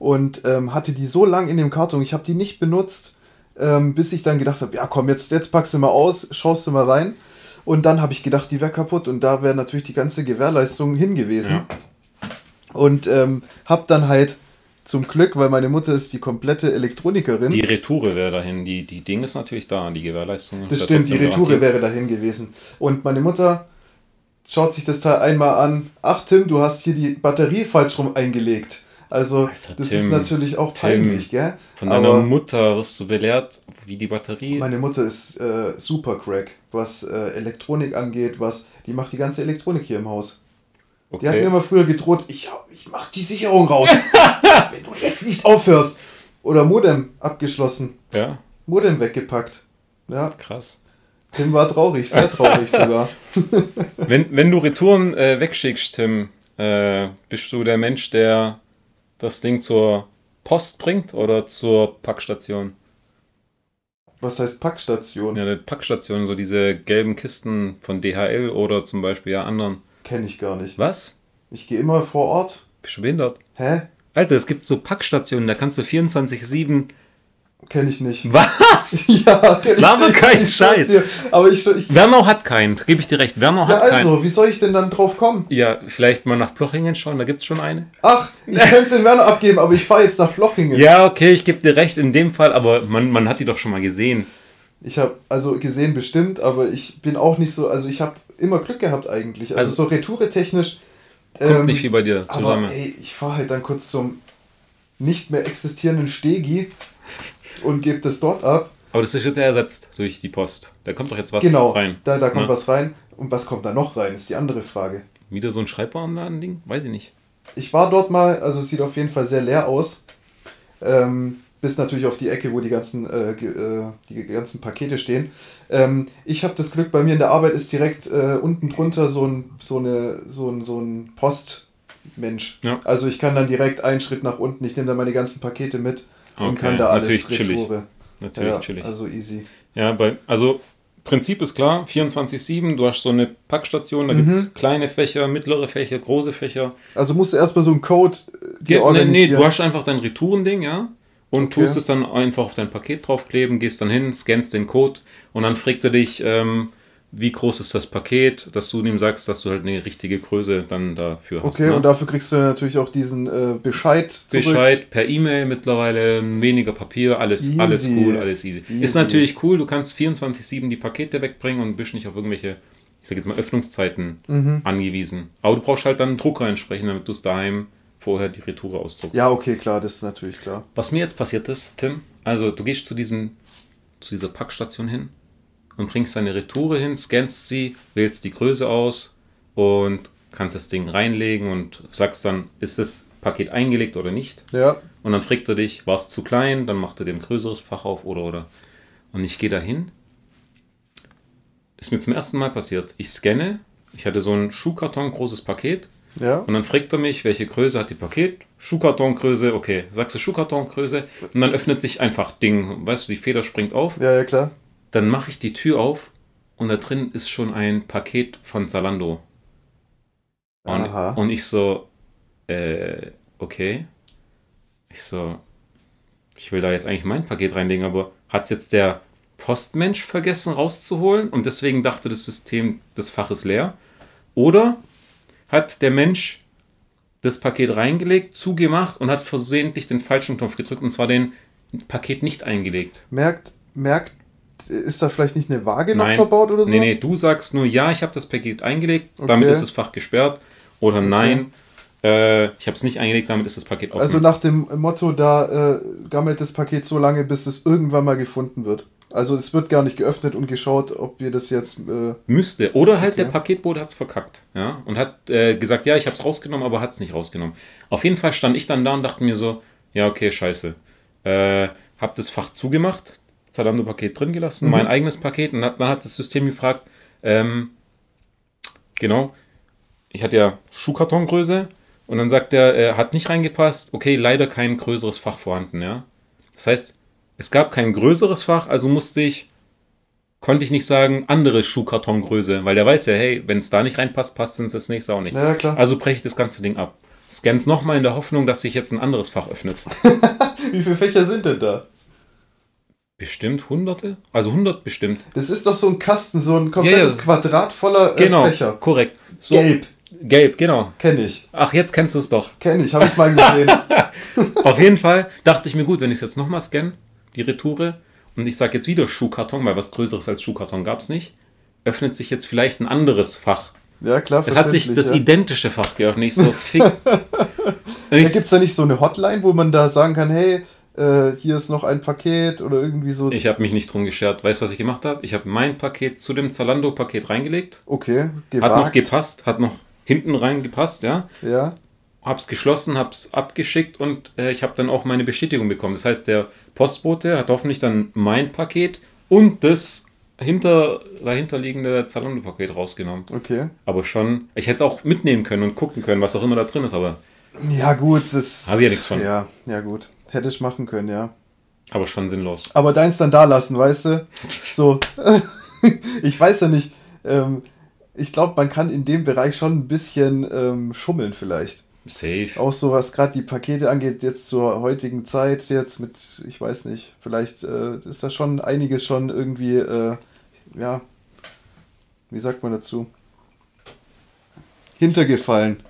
und ähm, hatte die so lang in dem Karton. Ich habe die nicht benutzt, ähm, bis ich dann gedacht habe, ja komm, jetzt, jetzt packst du mal aus, schaust du mal rein. Und dann habe ich gedacht, die wäre kaputt und da wäre natürlich die ganze Gewährleistung hingewiesen. Ja. Und ähm, habe dann halt zum Glück, weil meine Mutter ist die komplette Elektronikerin. Die Retoure wäre dahin, die, die Ding ist natürlich da, die Gewährleistung. Das stimmt, die Retoure wäre dahin gewesen. Und meine Mutter schaut sich das Teil einmal an. Ach Tim, du hast hier die Batterie falsch rum eingelegt. Also Alter, das Tim, ist natürlich auch peinlich, Tim, gell? Von deiner Aber Mutter wirst du belehrt, wie die Batterie. Meine Mutter ist äh, super crack, was äh, Elektronik angeht, was die macht die ganze Elektronik hier im Haus. Okay. Die hat mir immer früher gedroht, ich, ich mach die Sicherung raus, wenn du jetzt nicht aufhörst. Oder Modem abgeschlossen. Ja. Modem weggepackt. Ja. Krass. Tim war traurig, sehr traurig sogar. wenn, wenn du Retouren äh, wegschickst, Tim, äh, bist du der Mensch, der das Ding zur Post bringt oder zur Packstation? Was heißt Packstation? Ja, eine Packstation, so diese gelben Kisten von DHL oder zum Beispiel ja anderen. Kenne ich gar nicht. Was? Ich gehe immer vor Ort. Bist du behindert? Hä? Alter, es gibt so Packstationen, da kannst du 24-7 Kenne ich nicht. Was? ja, kenn ich Wernau kein Scheiß. Aber ich, ich Wernau hat keinen, gebe ich dir recht. Wernau hat ja, also, keinen. wie soll ich denn dann drauf kommen? Ja, vielleicht mal nach Plochingen schauen, da gibt es schon eine. Ach, ich könnte es in Wernau abgeben, aber ich fahre jetzt nach Plochingen. Ja, okay, ich gebe dir recht in dem Fall, aber man, man hat die doch schon mal gesehen. Ich habe, also gesehen bestimmt, aber ich bin auch nicht so, also ich habe immer Glück gehabt eigentlich. Also, also so Retoure-technisch. Kommt ähm, nicht wie bei dir zusammen. Aber ey, ich fahre halt dann kurz zum nicht mehr existierenden Stegi und gebe das dort ab. Aber das ist jetzt ja ersetzt durch die Post. Da kommt doch jetzt was genau, rein. Da, da kommt Na? was rein. Und was kommt da noch rein, ist die andere Frage. Wieder so ein Schreibwarenladen-Ding? Weiß ich nicht. Ich war dort mal, also es sieht auf jeden Fall sehr leer aus. Ähm, bis natürlich auf die Ecke, wo die ganzen, äh, äh, die ganzen Pakete stehen. Ähm, ich habe das Glück, bei mir in der Arbeit ist direkt äh, unten drunter so ein, so eine, so ein, so ein Post, Mensch. Ja. Also ich kann dann direkt einen Schritt nach unten, ich nehme dann meine ganzen Pakete mit und Okay, kann da alles natürlich chillig. retoure. Natürlich Ja, chillig. also easy. Ja, bei, also Prinzip ist klar, 24-7, du hast so eine Packstation, da Mhm. gibt es kleine Fächer, mittlere Fächer, große Fächer. Also musst du erstmal so einen Code äh, dir Ja, nee, nee, organisieren. du hast einfach dein Retourending, ja, und Okay. tust es dann einfach auf dein Paket draufkleben, gehst dann hin, scannst den Code und dann fragt er dich, ähm, wie groß ist das Paket, dass du ihm sagst, dass du halt eine richtige Größe dann dafür hast. okay, ne? und dafür kriegst du natürlich auch diesen äh, Bescheid zurück. Bescheid per E-Mail mittlerweile, weniger Papier, alles, Easy. alles cool, alles easy. Easy. Ist natürlich cool, du kannst 24-7 die Pakete wegbringen und bist nicht auf irgendwelche, ich sag jetzt mal, Öffnungszeiten Mhm. angewiesen. Aber du brauchst halt dann einen Drucker entsprechend, damit du es daheim vorher die Retoure ausdruckst. Ja, okay, klar, das ist natürlich klar. Was mir jetzt passiert ist, Tim, also du gehst zu, diesem, zu dieser Packstation hin und bringst deine Retoure hin, scannst sie, wählst die Größe aus und kannst das Ding reinlegen und sagst dann, ist das Paket eingelegt oder nicht? Ja, Und dann fragt er dich, war es zu klein? Dann macht er dir ein größeres Fach auf oder oder. Und ich gehe da hin. Ist mir zum ersten Mal passiert. Ich scanne. Ich hatte so ein Schuhkarton, großes Paket. ja. Und dann fragt er mich, welche Größe hat die Paket? Schuhkartongröße, okay. Sagst du Schuhkartongröße? Und dann öffnet sich einfach Ding. Weißt du, die Feder springt auf. Ja, ja, klar. Dann mache ich die Tür auf und da drin ist schon ein Paket von Zalando. Und, Aha. und ich so, äh, okay. Ich so, ich will da jetzt eigentlich mein Paket reinlegen, aber hat jetzt der Postmensch vergessen rauszuholen und deswegen dachte das System, das Fach ist leer? Oder hat der Mensch das Paket reingelegt, zugemacht und hat versehentlich den falschen Knopf gedrückt und zwar den Paket nicht eingelegt? Merkt, merkt, ist da vielleicht nicht eine Waage noch Nein. verbaut oder so? Nee, nee, du sagst nur, ja, ich habe das Paket eingelegt, damit Okay. ist das Fach gesperrt. Oder nein, äh, ich habe es nicht eingelegt, damit ist das Paket offen. Also nach dem Motto, da äh, gammelt das Paket so lange, bis es irgendwann mal gefunden wird. Also es wird gar nicht geöffnet und geschaut, ob wir das jetzt... Äh, Müsste. Oder halt Okay. der Paketbote hat es verkackt. Ja? Und hat äh, gesagt, ja, ich habe es rausgenommen, aber hat es nicht rausgenommen. Auf jeden Fall stand ich dann da und dachte mir so, ja, okay, scheiße. Äh, hab das Fach zugemacht, Zalando-Paket drin gelassen, Mhm. mein eigenes Paket und dann hat das System gefragt, ähm, genau, ich hatte ja Schuhkartongröße und dann sagt er, er hat nicht reingepasst, okay, leider kein größeres Fach vorhanden, ja. Das heißt, es gab kein größeres Fach, also musste ich konnte ich nicht sagen, andere Schuhkartongröße, weil der weiß ja, hey, wenn es da nicht reinpasst, passt es das nächste auch nicht. naja, klar. Also breche ich das ganze Ding ab. Scans nochmal in der Hoffnung, dass sich jetzt ein anderes Fach öffnet. Wie viele Fächer sind denn da? Bestimmt hunderte? Also 100 bestimmt. Das ist doch so ein Kasten, so ein komplettes Ja, ja. Quadrat voller äh, Genau, Fächer. korrekt. So, Gelb, Gelb, genau. kenne ich. Ach, jetzt kennst du es doch. Kenne ich, habe ich mal gesehen. Auf jeden Fall dachte ich mir, gut, wenn ich es jetzt nochmal scanne, die Retoure, und ich sage jetzt wieder Schuhkarton, weil was Größeres als Schuhkarton gab es nicht, öffnet sich jetzt vielleicht ein anderes Fach. Ja, klar, Es hat sich das ja. identische Fach geöffnet. Ich so, fick. Gibt es da nicht so eine Hotline, wo man da sagen kann, hey, äh, hier ist noch ein Paket oder irgendwie so. Ich habe mich nicht drum geschert. Weißt du, was ich gemacht habe? Ich habe mein Paket zu dem Zalando-Paket reingelegt. Okay, Hat noch gewagt. gepasst, hat noch hinten rein gepasst, ja. ja, Hab's geschlossen, hab's abgeschickt und äh, ich habe dann auch meine Bestätigung bekommen. Das heißt, der Postbote hat hoffentlich dann mein Paket und das hinter, dahinterliegende Zalando-Paket rausgenommen. okay. Aber schon, ich hätte es auch mitnehmen können und gucken können, was auch immer da drin ist, aber, Ja, gut, das. Hab ich ja nichts von. Ja, ja, gut. Hätte ich machen können, ja. aber schon sinnlos. Aber deins dann da lassen, weißt du? So. ich weiß ja nicht. Ähm, ich glaube, man kann in dem Bereich schon ein bisschen ähm, schummeln, vielleicht. Safe. Auch so, was gerade die Pakete angeht, jetzt zur heutigen Zeit, jetzt mit, ich weiß nicht, vielleicht äh, ist da schon einiges schon irgendwie, äh, ja, wie sagt man dazu? Hintergefallen.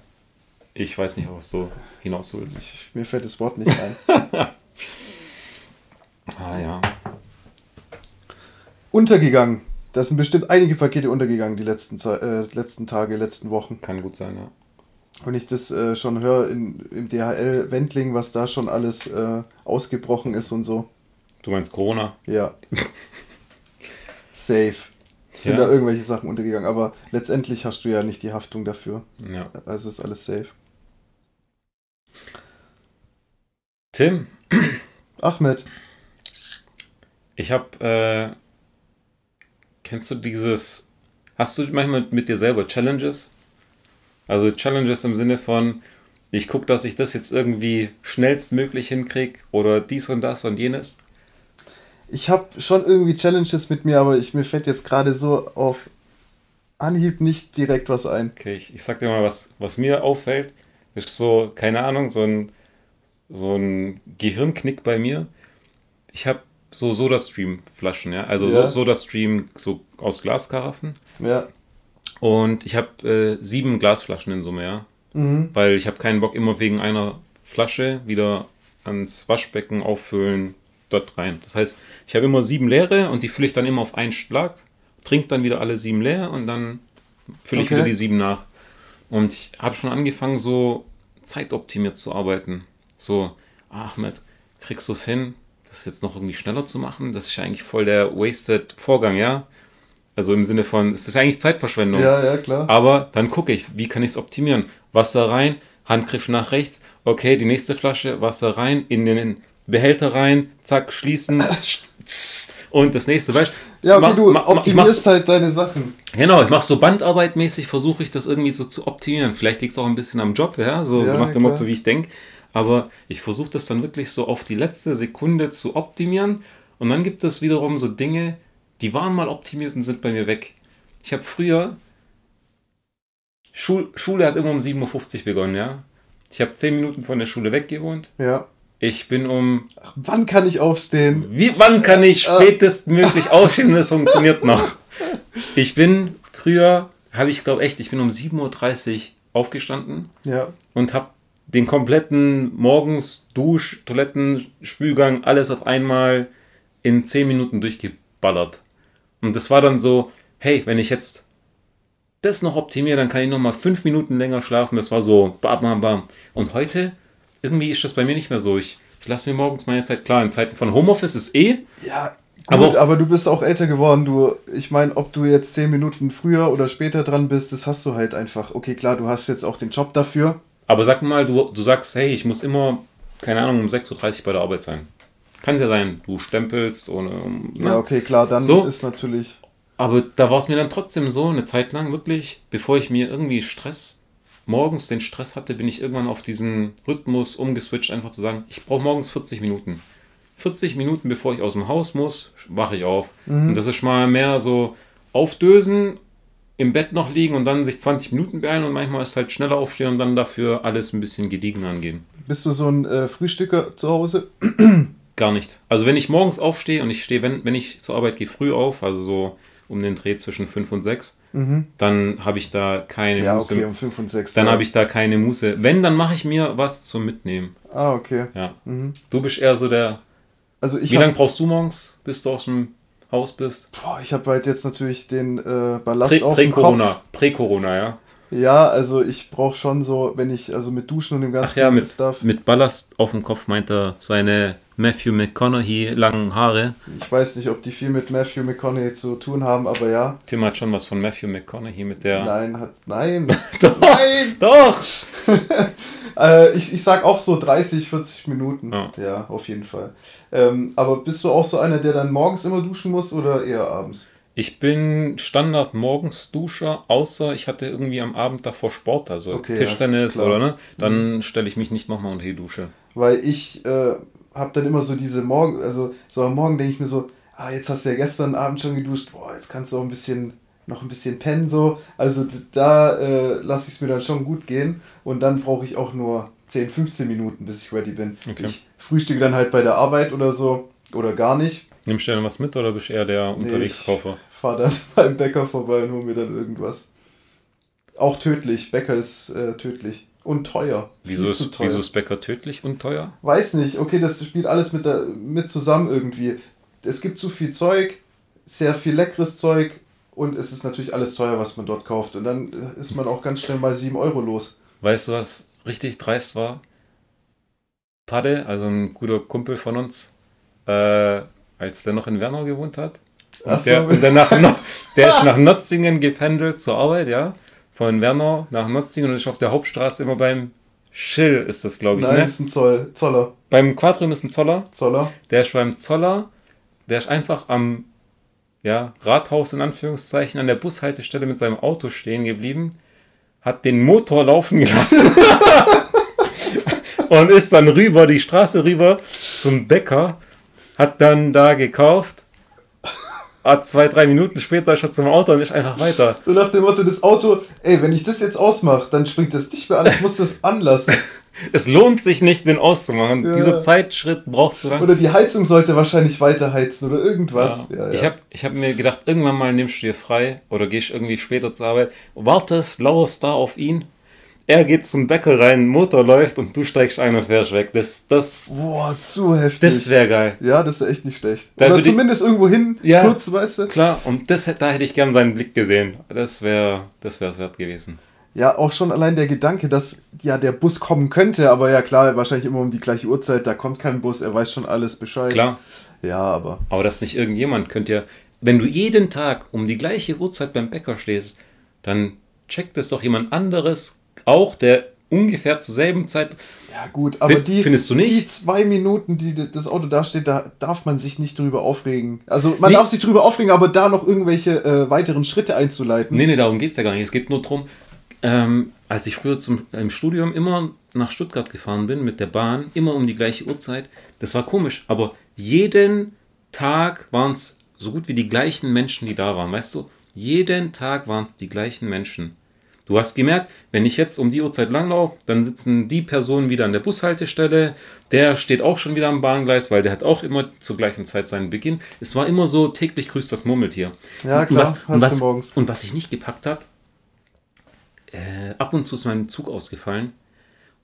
Ich weiß nicht, was du hinaus willst. Ich, mir fällt das Wort nicht ein. Ah ja. Untergegangen. Da sind bestimmt einige Pakete untergegangen die letzten, äh, letzten Tage, letzten Wochen. Kann gut sein, ja. Wenn ich das äh, schon höre in, im DHL Wendling, was da schon alles äh, ausgebrochen ist und so. Du meinst Corona? Ja. Safe. Sind Tja. da irgendwelche Sachen untergegangen, aber letztendlich hast du ja nicht die Haftung dafür. Ja. Also ist alles safe. Tim, Ahmed, ich habe, äh, kennst du dieses, hast du manchmal mit dir selber Challenges? Also Challenges im Sinne von, ich gucke, dass ich das jetzt irgendwie schnellstmöglich hinkriege oder dies und das und jenes. Ich habe schon irgendwie Challenges mit mir, aber ich, mir fällt jetzt gerade so auf Anhieb nicht direkt was ein. Okay, ich, ich sag dir mal, was, was mir auffällt. Ist so, keine Ahnung, so ein, so ein Gehirnknick bei mir. Ich habe so Soda-Stream-Flaschen, ja. Also Ja. so Soda-Stream so aus Glaskaraffen. Ja. Und ich habe äh, sieben Glasflaschen in Summe, ja. Mhm. Weil ich habe keinen Bock, immer wegen einer Flasche wieder ans Waschbecken auffüllen, dort rein. Das heißt, ich habe immer sieben leere und die fülle ich dann immer auf einen Schlag, trinke dann wieder alle sieben leer und dann fülle ich Okay. wieder die sieben nach. Und ich habe schon angefangen, so zeitoptimiert zu arbeiten. So, Ahmed, kriegst du es hin, das jetzt noch irgendwie schneller zu machen? Das ist ja eigentlich voll der wasted Vorgang, ja? Also im Sinne von, es ist eigentlich Zeitverschwendung. Ja, ja, klar. Aber dann gucke ich, wie kann ich es optimieren? Wasser rein, Handgriff nach rechts, okay, die nächste Flasche, Wasser rein, in den Behälter rein, zack, schließen und das nächste, weißt Ja, okay, mach- du mach- optimierst halt deine Sachen. Genau, ich mache so bandarbeitmäßig, versuche ich das irgendwie so zu optimieren. Vielleicht liegt es auch ein bisschen am Job, ja, so Ja, nach dem. Motto, wie ich denke. Aber ich versuche das dann wirklich so auf die letzte Sekunde zu optimieren. Und dann gibt es wiederum so Dinge, die waren mal optimiert und sind bei mir weg. Ich habe früher, Schul Schule hat immer um 7.50 Uhr begonnen, ja. Ich habe 10 Minuten von der Schule weg gewohnt. Ja. Ich bin um Wann kann ich aufstehen? wie, wann kann ich Äh, äh. spätestmöglich aufstehen es funktioniert noch? Ich bin früher, habe ich glaube echt, ich bin um 7.30 Uhr aufgestanden Ja. und habe den kompletten morgens Dusch, Toiletten, Spülgang, alles auf einmal in 10 Minuten durchgeballert. Und das war dann so, hey, wenn ich jetzt das noch optimiere, dann kann ich noch mal 5 Minuten länger schlafen. Das war so, bam, bam, bam. Und heute, irgendwie ist das bei mir nicht mehr so. Ich, ich lasse mir morgens meine Zeit, klar, in Zeiten von Homeoffice ist eh, Ja, Aber gut, auch- aber, du bist auch älter geworden. Du, ich meine, ob du jetzt zehn Minuten früher oder später dran bist, das hast du halt einfach. Okay, klar, du hast jetzt auch den Job dafür. Aber sag mal, du, du sagst, hey, ich muss immer, keine Ahnung, um 6.30 Uhr bei der Arbeit sein. Kann ja sein, du stempelst ohne. um, Ja, ne? okay, klar, dann So. ist natürlich. Aber da war es mir dann trotzdem so, eine Zeit lang wirklich, bevor ich mir irgendwie Stress, morgens den Stress hatte, bin ich irgendwann auf diesen Rhythmus umgeswitcht, einfach zu sagen, ich brauche morgens 40 Minuten. 40 Minuten, bevor ich aus dem Haus muss, wache ich auf. Und das ist mal mehr so aufdösen, im Bett noch liegen und dann sich 20 Minuten beeilen und manchmal ist halt schneller aufstehen und dann dafür alles ein bisschen gediegen angehen. Bist du so ein äh, Frühstücker zu Hause? Gar nicht. Also wenn ich morgens aufstehe und ich stehe, wenn, wenn ich zur Arbeit gehe, früh auf, also so um den Dreh zwischen 5 und 6, dann habe ich da keine Ja, Muße. okay, um 5 und 6. Dann ja. habe ich da keine Muße. Wenn, dann mache ich mir was zum Mitnehmen. Ah, okay. Ja. Du bist eher so der. Also ich Wie lange habe brauchst du morgens, bis du aus dem Haus bist? ich hab halt jetzt natürlich den äh, Ballast Prä- auf dem Kopf. Prä-Corona. Prä-Corona, ja. Ja, also ich brauche schon so, wenn ich, also mit Duschen und dem ganzen Ach ja, mit, Stuff. mit Ballast auf dem Kopf meint er seine Matthew McConaughey langen Haare. Ich weiß nicht, ob die viel mit Matthew McConaughey zu tun haben, aber ja. Tim hat schon was von Matthew McConaughey mit der. Nein, hat, nein. Doch. nein! Doch! Äh, ich, ich sag auch so 30, 40 Minuten. Ja. Ja, auf jeden Fall. Ähm, aber bist du auch so einer, der dann morgens immer duschen muss oder eher abends? Ich bin Standard morgens Duscher, außer ich hatte irgendwie am Abend davor Sport, also Okay, Tischtennis ja, oder ne? Dann stelle ich mich nicht nochmal unter die Dusche. Weil ich äh, habe dann immer so diese Morgen, also so am Morgen denke ich mir so, ah, jetzt hast du ja gestern Abend schon geduscht, boah, jetzt kannst du auch ein bisschen, noch ein bisschen pennen so. Also da äh, lasse ich es mir dann schon gut gehen und dann brauche ich auch nur 10, 15 Minuten, bis ich ready bin. Okay. Ich frühstücke dann halt bei der Arbeit oder so oder gar nicht. Nimmst du denn was mit oder bist du eher der Nee, Unterwegskaufer? Ich fahre dann beim Bäcker vorbei und hole mir dann irgendwas. Auch tödlich. Bäcker ist äh, tödlich. Und teuer. Wieso ist, teuer. wieso ist Bäcker tödlich und teuer? Weiß nicht. Okay, das spielt alles mit, der, mit zusammen irgendwie. Es gibt zu viel Zeug, sehr viel leckeres Zeug und es ist natürlich alles teuer, was man dort kauft. Und dann ist man auch ganz schnell mal 7 Euro los. Weißt du, was richtig dreist war? Padde, also ein guter Kumpel von uns, äh, als der noch in Wernau gewohnt hat. Und Ach der, so. und der, nach, No- der ist nach Notzingen gependelt zur Arbeit, ja. Von Wernau nach Notzingen und ist auf der Hauptstraße immer beim Schill, ist das, glaube ich, Nein, ne? ist ein Zoll, Zoller. Beim Quadrim ist ein Zoller. Zoller. Der ist beim Zoller, der ist einfach am ja, Rathaus in Anführungszeichen an der Bushaltestelle mit seinem Auto stehen geblieben, hat den Motor laufen gelassen und ist dann rüber, die Straße rüber zum Bäcker, hat dann da gekauft, hat zwei, drei Minuten später schon zum Auto und ist einfach weiter. So nach dem Motto, das Auto, ey, wenn ich das jetzt ausmache, dann springt das nicht mehr an, ich muss das anlassen. Es lohnt sich nicht, den auszumachen. Ja. Dieser Zeitschritt braucht zu lange. Oder die Heizung sollte wahrscheinlich weiter heizen oder irgendwas. Ja, ja. Ich habe ich hab mir gedacht, irgendwann mal nimmst du dir frei oder gehst irgendwie später zur Arbeit, wartest, lauerst da auf ihn. Er geht zum Bäcker rein, Motor läuft und du steigst ein und fährst weg. Das, das, Boah, zu heftig. das wäre geil. ja, das wäre echt nicht schlecht. Da Oder würde ich- zumindest irgendwo hin, Ja. kurz, weißt du? Klar, und das, da hätte ich gern seinen Blick gesehen. Das wäre das wär's wert gewesen. Ja, auch schon allein der Gedanke, dass ja der Bus kommen könnte, aber ja klar, wahrscheinlich immer um die gleiche Uhrzeit, da kommt kein Bus, er weiß schon alles Bescheid. Klar, Ja, aber aber das nicht irgendjemand könnte ja, wenn du jeden Tag um die gleiche Uhrzeit beim Bäcker stehst, dann checkt es doch jemand anderes auch, der ungefähr zur selben Zeit ja gut, aber die, die zwei Minuten, die das Auto da steht, da darf man sich nicht drüber aufregen. Also man Nee. darf sich drüber aufregen, aber da noch irgendwelche äh, weiteren Schritte einzuleiten. Nee, nee, darum geht es ja gar nicht. Es geht nur darum, ähm, als ich früher zum, im Studium immer nach Stuttgart gefahren bin mit der Bahn, immer um die gleiche Uhrzeit, das war komisch, aber jeden Tag waren es so gut wie die gleichen Menschen, die da waren, weißt du? Jeden Tag waren es die gleichen Menschen. Du hast gemerkt, wenn ich jetzt um die Uhrzeit langlaufe, dann sitzen die Personen wieder an der Bushaltestelle, der steht auch schon wieder am Bahngleis, weil der hat auch immer zur gleichen Zeit seinen Beginn. Es war immer so, täglich grüßt das Murmeltier. Ja, Und klar, was, hast und, du was, morgens. und was ich nicht gepackt habe, äh, ab und zu ist mein Zug ausgefallen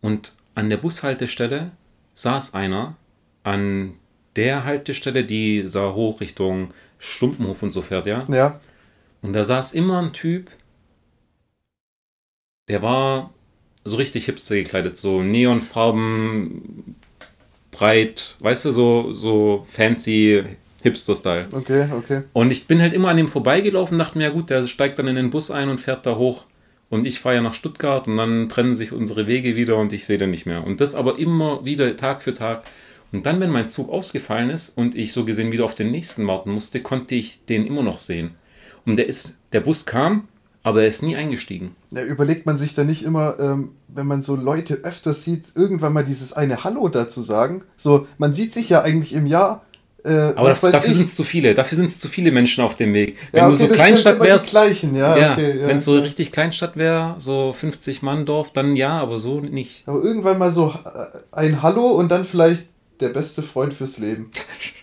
und an der Bushaltestelle saß einer an der Haltestelle, die sah hoch Richtung Stumpenhof und so fährt, ja. Ja, Und da saß immer ein Typ, der war so richtig hipster gekleidet, so Neonfarben, breit, weißt du, so, so fancy Hipster-Style. okay, okay. Und ich bin halt immer an ihm vorbeigelaufen, dachte mir, ja gut, der steigt dann in den Bus ein und fährt da hoch. Und ich fahre ja nach Stuttgart und dann trennen sich unsere Wege wieder und ich sehe den nicht mehr. Und das aber immer wieder Tag für Tag. Und dann, wenn mein Zug ausgefallen ist und ich so gesehen wieder auf den nächsten warten musste, konnte ich den immer noch sehen. Und der ist, der Bus kam, aber er ist nie eingestiegen. Ja, überlegt man sich da nicht immer, ähm, wenn man so Leute öfters sieht, irgendwann mal dieses eine Hallo dazu sagen? So, man sieht sich ja eigentlich im Jahr, äh, Aber das, dafür sind es zu viele. Dafür sind es zu viele Menschen auf dem Weg. Wenn ja, du okay, so das Kleinstadt wärst, gleichen, ja, ja, okay. Ja, wenn es so richtig Kleinstadt wäre, so 50 Mann Dorf, dann ja, aber so nicht. Aber irgendwann mal so äh, ein Hallo und dann vielleicht der beste Freund fürs Leben.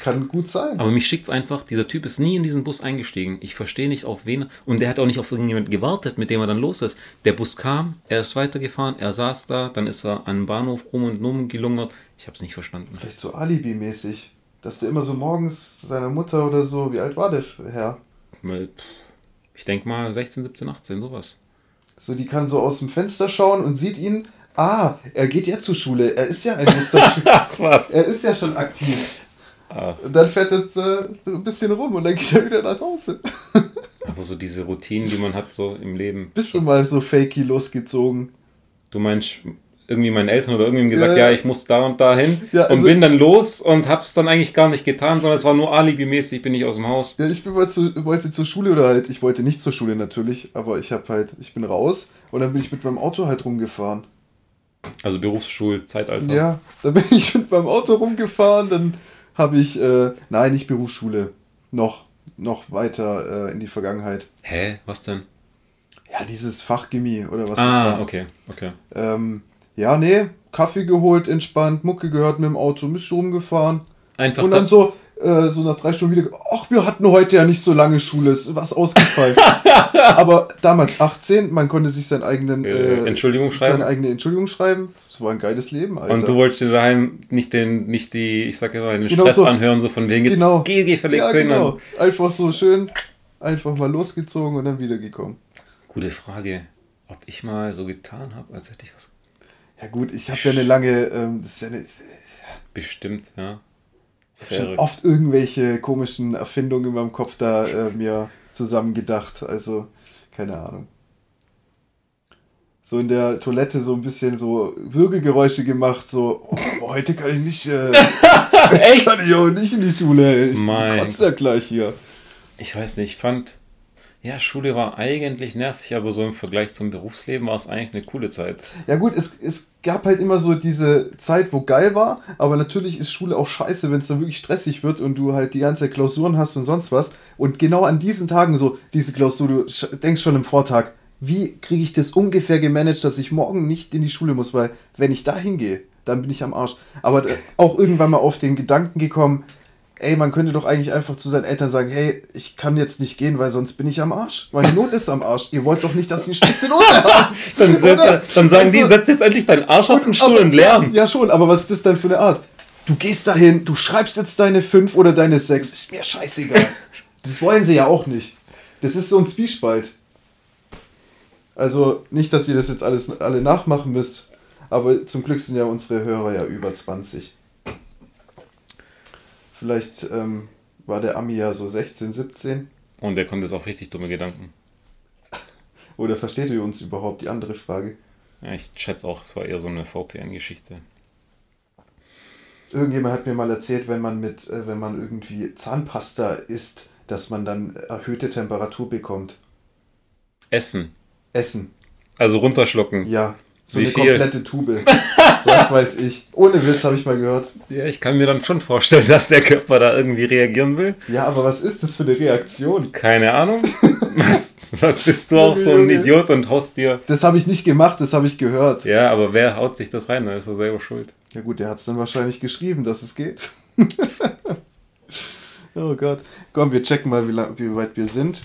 Kann gut sein. Aber mich schickt's einfach, dieser Typ ist nie in diesen Bus eingestiegen. Ich verstehe nicht auf wen. Und der hat auch nicht auf irgendjemanden gewartet, mit dem er dann los ist. Der Bus kam, er ist weitergefahren, er saß da, dann ist er an den Bahnhof rum und rum gelungert. Ich habe es nicht verstanden. Vielleicht so Alibi-mäßig. Dass der immer so morgens seiner Mutter oder so, wie alt war der Herr? Ich denke mal 16, 17, 18, sowas. So, die kann so aus dem Fenster schauen und sieht ihn. Ah, er geht ja zur Schule. Er ist ja ein Musterschüler. Ach was. er ist ja schon aktiv. Ah, Und dann fährt er jetzt, äh, so ein bisschen rum und dann geht er wieder nach Hause. aber so diese Routinen, die man hat so im Leben. Bist du mal so fakey losgezogen? Du meinst irgendwie meinen Eltern oder irgendwem gesagt, Ja. ja, ich muss da und da hin Ja, und also- bin dann los und hab's dann eigentlich gar nicht getan, sondern es war nur alibimäßig, bin ich aus dem Haus. Ja, ich bin mal zu, wollte zur Schule oder halt, ich wollte nicht zur Schule natürlich, aber ich habe halt, ich bin raus und dann bin ich mit meinem Auto halt rumgefahren. Also Berufsschulzeitalter. Ja, da bin ich mit meinem Auto rumgefahren, dann habe ich, äh, nein, nicht Berufsschule, noch, noch weiter äh, in die Vergangenheit. Hä? Was denn? Ja, dieses Fachgimmi oder was das Ah, war. okay, okay. Ähm, ja, nee, Kaffee geholt, entspannt, Mucke gehört mit dem Auto, ein bisschen rumgefahren. Einfach Und da- dann so, äh, so nach drei Stunden wieder, ach, wir hatten heute ja nicht so lange Schule, ist was ausgefallen. Aber damals 18, man konnte sich seinen eigenen, Äh, Entschuldigung schreiben? seine eigene Entschuldigung schreiben. Das war ein geiles Leben, Alter. Und du wolltest dir daheim nicht den, nicht die, ich sag ja mal, den Genau Stress so. anhören, so von wegen jetzt Genau. geh, geh verlegst ja, du hin. genau. Einfach so schön, einfach mal losgezogen und dann wiedergekommen. Gute Frage, ob ich mal so getan habe, als hätte ich was Ja gut, ich habe ja eine lange, ähm, das ist ja eine, bestimmt, ja. schon oft irgendwelche komischen Erfindungen in meinem Kopf da äh, mir zusammen gedacht. Also, keine Ahnung. So in der Toilette so ein bisschen so Würgegeräusche gemacht, so, oh, heute kann ich nicht, äh, Echt? kann ich auch nicht in die Schule. Ich Mein kotze ja gleich hier. Ich weiß nicht, ich fand, Ja, Schule war eigentlich nervig, aber so im Vergleich zum Berufsleben war es eigentlich eine coole Zeit. Ja gut, es, es gab halt immer so diese Zeit, wo geil war, aber natürlich ist Schule auch scheiße, wenn es dann wirklich stressig wird und du halt die ganze Zeit Klausuren hast und sonst was. Und genau an diesen Tagen so, diese Klausur, du denkst schon im Vortag, wie kriege ich das ungefähr gemanagt, dass ich morgen nicht in die Schule muss, weil wenn ich da hingehe, dann bin ich am Arsch. Aber äh, auch irgendwann mal auf den Gedanken gekommen, ey, man könnte doch eigentlich einfach zu seinen Eltern sagen, hey, ich kann jetzt nicht gehen, weil sonst bin ich am Arsch. Meine Not ist am Arsch. Ihr wollt doch nicht, dass ich eine schlechte Note habe. Dann, setz, dann sagen die, Also- setz jetzt endlich deinen Arsch auf den Stuhl Aber- und lern. Ja, schon, aber was ist das denn für eine Art? Du gehst dahin, du schreibst jetzt deine 5 oder deine 6, ist mir scheißegal. Das wollen sie ja auch nicht. Das ist so ein Zwiespalt. Also nicht, dass ihr das jetzt alles alle nachmachen müsst, aber zum Glück sind ja unsere Hörer ja über 20. Vielleicht ähm, war der Ami ja so 16, 17. Und der kommt jetzt auch richtig dumme Gedanken. Oder versteht ihr uns überhaupt? Die andere Frage. Ja, ich schätze auch, es war eher so eine VPN-Geschichte. Irgendjemand hat mir mal erzählt, wenn man mit, äh, wenn man irgendwie Zahnpasta isst, dass man dann erhöhte Temperatur bekommt. Essen. Essen. Also runterschlucken. Ja. So Wie eine viel? komplette Tube. Was weiß ich. Ohne Witz habe ich mal gehört. Ja, ich kann mir dann schon vorstellen, dass der Körper da irgendwie reagieren will. Ja, aber was ist das für eine Reaktion? Keine Ahnung. Was, was bist du auch so ein. Idiot und haust dir. Das habe ich nicht gemacht, das habe ich gehört. Ja, aber wer haut sich das rein? Da ist er selber schuld. Ja gut, der hat es dann wahrscheinlich geschrieben, dass es geht. oh Gott. Komm, wir checken mal, wie, lang, wie weit wir sind.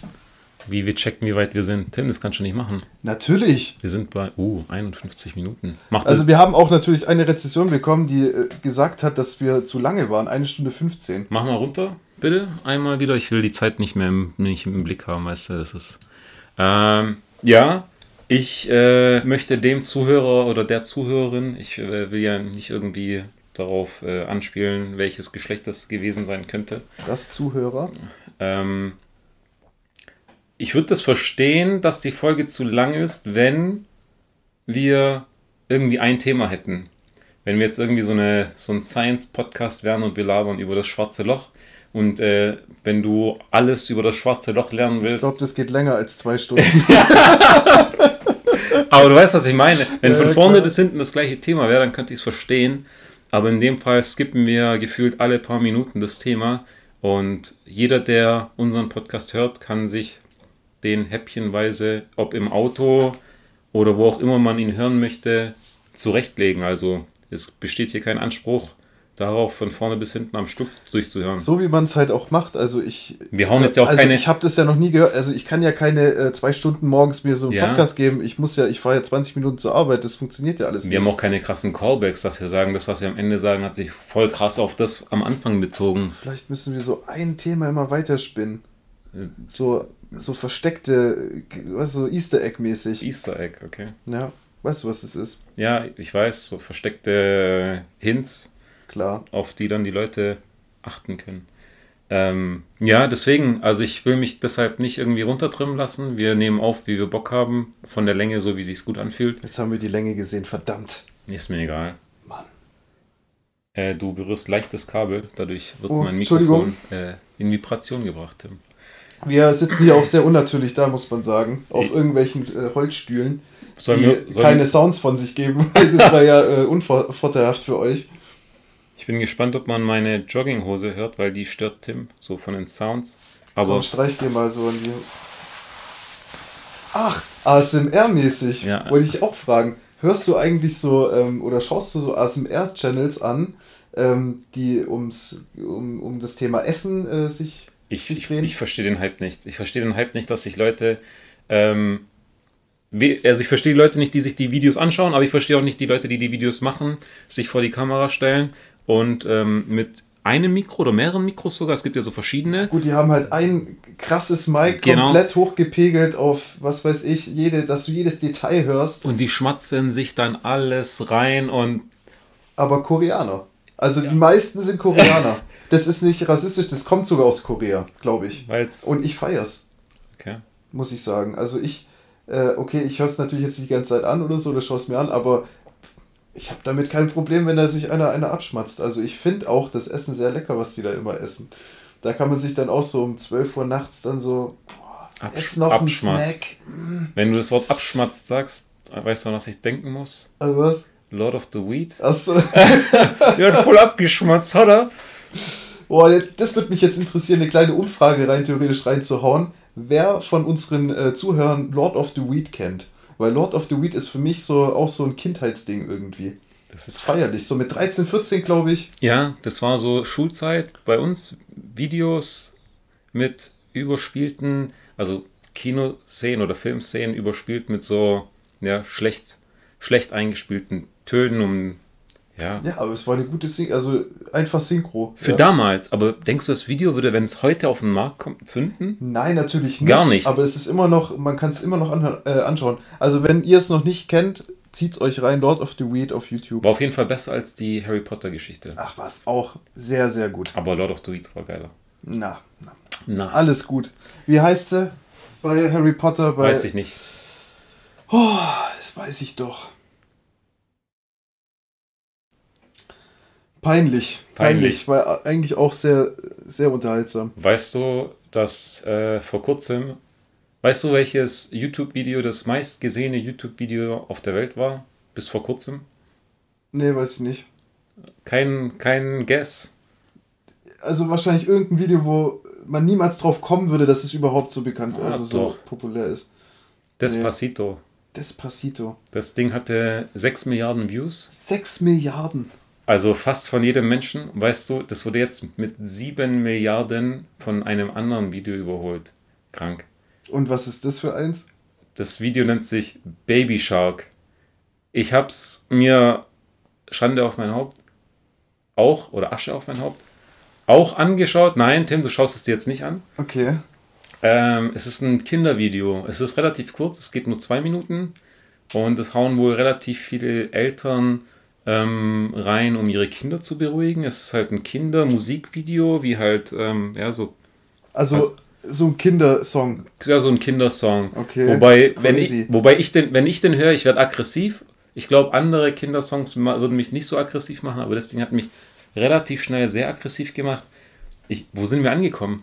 Wie wir checken, wie weit wir sind. Tim, das kannst du nicht machen. Natürlich. Wir sind bei, uh, 51 Minuten. Macht Also das, wir haben auch natürlich eine Rezession bekommen, die äh, gesagt hat, dass wir zu lange waren. Eine Stunde 15. mach mal runter, bitte. Einmal wieder. Ich will die Zeit nicht mehr im, nicht im Blick haben, weißt du, das ist. Ähm, ja, ich äh, möchte dem Zuhörer oder der Zuhörerin, ich äh, will ja nicht irgendwie darauf äh, anspielen, welches Geschlecht das gewesen sein könnte. Das Zuhörer. Ähm, ich würde das verstehen, dass die Folge zu lang ist, wenn wir irgendwie ein Thema hätten. Wenn wir jetzt irgendwie so, eine, so ein Science-Podcast wären und wir labern über das schwarze Loch und äh, wenn du alles über das schwarze Loch lernen Ich willst, glaube, das geht länger als zwei Stunden. aber du weißt, was ich meine. Wenn Ja, von vorne klar. bis hinten das gleiche Thema wäre, dann könnte ich es verstehen. Aber in dem Fall skippen wir gefühlt alle paar Minuten das Thema. Und jeder, der unseren Podcast hört, kann sich den häppchenweise, ob im Auto oder wo auch immer man ihn hören möchte, zurechtlegen. Also es besteht hier kein Anspruch darauf, von vorne bis hinten am Stück durchzuhören. So wie man es halt auch macht. Also ich. Wir hauen jetzt ja auch also keine- Ich habe das ja noch nie gehört. Also ich kann ja keine äh, zwei Stunden morgens mir so einen Ja. Podcast geben. Ich muss ja, ich fahre ja 20 Minuten zur Arbeit. Das funktioniert ja alles Wir haben auch keine krassen Callbacks, dass wir sagen, das, was wir am Ende sagen, hat sich voll krass auf das am Anfang bezogen. Vielleicht müssen wir so ein Thema immer weiterspinnen. Äh. So, so versteckte, weißt du, so Easter Egg-mäßig. Easter Egg, okay. Ja, weißt du, was das ist? Ja, ich weiß, so versteckte Hints, Klar. auf die dann die Leute achten können. Ähm, ja, deswegen, also ich will mich deshalb nicht irgendwie runtertrimmen lassen. Wir nehmen auf, wie wir Bock haben, von der Länge, so wie sich's gut anfühlt. Jetzt haben wir die Länge gesehen, verdammt. Ist mir egal. Mann. Äh, du berührst leicht das Kabel, dadurch wird Oh, mein. Mikrofon äh, in Vibration gebracht, Tim. Wir sitzen hier auch sehr unnatürlich da, muss man sagen. Auf irgendwelchen äh, Holzstühlen, Sollen die wir, keine wir, Sounds von sich geben. das war ja äh, unvorteilhaft für euch. ich bin gespannt, ob man meine Jogginghose hört, weil die stört Tim, so von den Sounds. Aber Komm, streich dir mal so an die. Ach, ASMR-mäßig. Ja. Wollte ich auch fragen. Hörst du eigentlich so ähm, oder schaust du so ASMR-Channels an, ähm, die ums, um, um das Thema Essen äh, sich. Ich, ich, ich verstehe den Hype nicht. Ich verstehe den Hype nicht, dass sich Leute. Ähm, we- also ich verstehe die Leute nicht, die sich die Videos anschauen, aber ich verstehe auch nicht die Leute, die die Videos machen, sich vor die Kamera stellen und ähm, mit einem Mikro oder mehreren Mikros sogar, es gibt ja so verschiedene, Gut, die haben halt ein krasses Mic Genau. komplett hochgepegelt auf, was weiß ich, jede, dass du jedes Detail hörst, und die schmatzen sich dann alles rein und aber Koreaner. Also die meisten sind Koreaner. Das ist nicht rassistisch, das kommt sogar aus Korea, glaube ich. weil's. Und ich feier's. Okay. muss ich sagen. Also ich, äh, okay, ich höre es natürlich jetzt nicht die ganze Zeit an oder so, oder schaue es mir an, aber ich habe damit kein Problem, wenn da sich einer, einer abschmatzt. Also ich finde auch das Essen sehr lecker, was die da immer essen. Da kann man sich dann auch so um 12 Uhr nachts dann so, boah, Absch Jetzt noch ein. Snack. Wenn du das Wort abschmatzt sagst, weißt du, was ich denken muss? Also was? Lord of the Weed? Achso. Hat voll abgeschmatzt, hat er? Boah, das wird mich jetzt interessieren, eine kleine Umfrage rein theoretisch reinzuhauen. Wer von unseren äh, Zuhörern Lord of the Weed kennt? Weil Lord of the Weed ist für mich so auch so ein Kindheitsding irgendwie. Das ist Feierlich. So mit 13, 14, glaube ich. Ja, das war so Schulzeit bei uns. Videos mit überspielten, also Kinoszenen oder Filmszenen überspielt mit so ja, schlecht, schlecht eingespielten Tönen, um ja. Ja, aber es war eine gute Syn also einfach Synchro. Für ja. damals, aber denkst du, das Video würde, wenn es heute auf den Markt kommt, zünden? Nein, natürlich nicht. Gar nicht. Aber es ist immer noch, man kann es immer noch anhö- äh, anschauen. Also wenn ihr es noch nicht kennt, zieht's euch rein, Lord of the Weed auf YouTube. War auf jeden Fall besser als die Harry Potter Geschichte. Ach was, auch sehr, sehr gut. Aber Lord of the Weed war geiler. Na, na. Na, alles gut. Wie heißt sie bei Harry Potter? Bei, weiß ich nicht. Oh, das weiß ich doch. Peinlich. Peinlich. Peinlich. War eigentlich auch sehr, sehr unterhaltsam. Weißt du, dass äh, vor kurzem, weißt du, welches YouTube-Video das meistgesehene YouTube-Video auf der Welt war? Bis vor kurzem? Nee, weiß ich nicht. Kein, kein Guess. Also wahrscheinlich irgendein Video, wo man niemals drauf kommen würde, dass es überhaupt so bekannt, Ah, also so doch. populär ist. Despacito. Despacito. Das Ding hatte 6 Milliarden Views. 6 Milliarden. Also fast von jedem Menschen. Weißt du, das wurde jetzt mit 7 Milliarden von einem anderen Video überholt. Krank. Und was ist das für eins? Das Video nennt sich Baby Shark. Ich hab's mir Schande auf mein Haupt auch oder Asche auf mein Haupt auch angeschaut. Nein, Tim, du schaust es dir jetzt nicht an. Okay. Ähm, es ist ein Kindervideo. Es ist relativ kurz, es geht nur zwei Minuten und es hauen wohl relativ viele Eltern ähm, rein, um ihre Kinder zu beruhigen. Es ist halt ein Kindermusikvideo, wie halt ähm, ja so Also, Also- so ein Kindersong. ja, so ein Kindersong. Okay, Wobei, wenn ich, wobei ich den, wenn ich den höre, ich werde aggressiv. Ich glaube, andere Kindersongs würden mich nicht so aggressiv machen, aber das Ding hat mich relativ schnell sehr aggressiv gemacht. Ich, wo sind wir angekommen?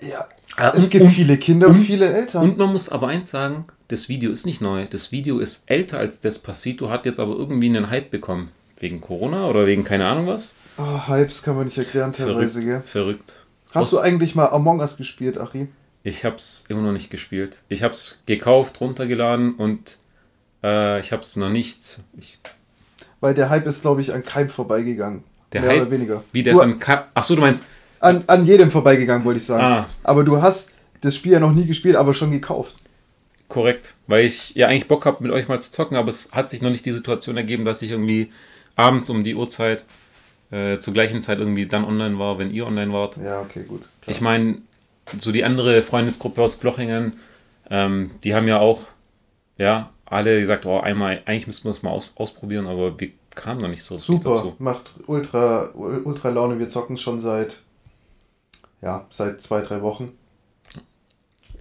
Ja. Ah, Es und- gibt und- viele Kinder und, und- viele Eltern. Und man muss aber eins sagen, das Video ist nicht neu. Das Video ist älter als Despacito, hat jetzt aber irgendwie einen Hype bekommen. Wegen Corona oder wegen keine Ahnung was. Ah, Hypes kann man nicht erklären teilweise, Verrückt. gell? Verrückt. Hast du eigentlich mal Among Us gespielt, Achim? Ich hab's immer noch nicht gespielt. Ich hab's gekauft, runtergeladen und äh, ich hab's noch nicht. Ich, Weil der Hype ist, glaube ich, an keinem vorbeigegangen. Der Mehr Hype? oder weniger. wie der du, ist am Ka Achso, du meinst. an, an jedem vorbeigegangen, wollte ich sagen. Ah. Aber du hast das Spiel ja noch nie gespielt, aber schon gekauft. Korrekt, weil ich ja eigentlich Bock habe, mit euch mal zu zocken, aber es hat sich noch nicht die Situation ergeben, dass ich irgendwie abends um die Uhrzeit äh, zur gleichen Zeit irgendwie dann online war, wenn ihr online wart. Ja, okay, gut. Ich meine, so die andere Freundesgruppe aus Blochingen, ähm, die haben ja auch, ja, alle gesagt, oh, einmal, eigentlich müssten wir es mal aus, ausprobieren, aber wir kamen noch nicht so richtig Super, dazu. macht ultra, ul- ultra Laune. Wir zocken schon seit, ja, seit zwei, drei Wochen.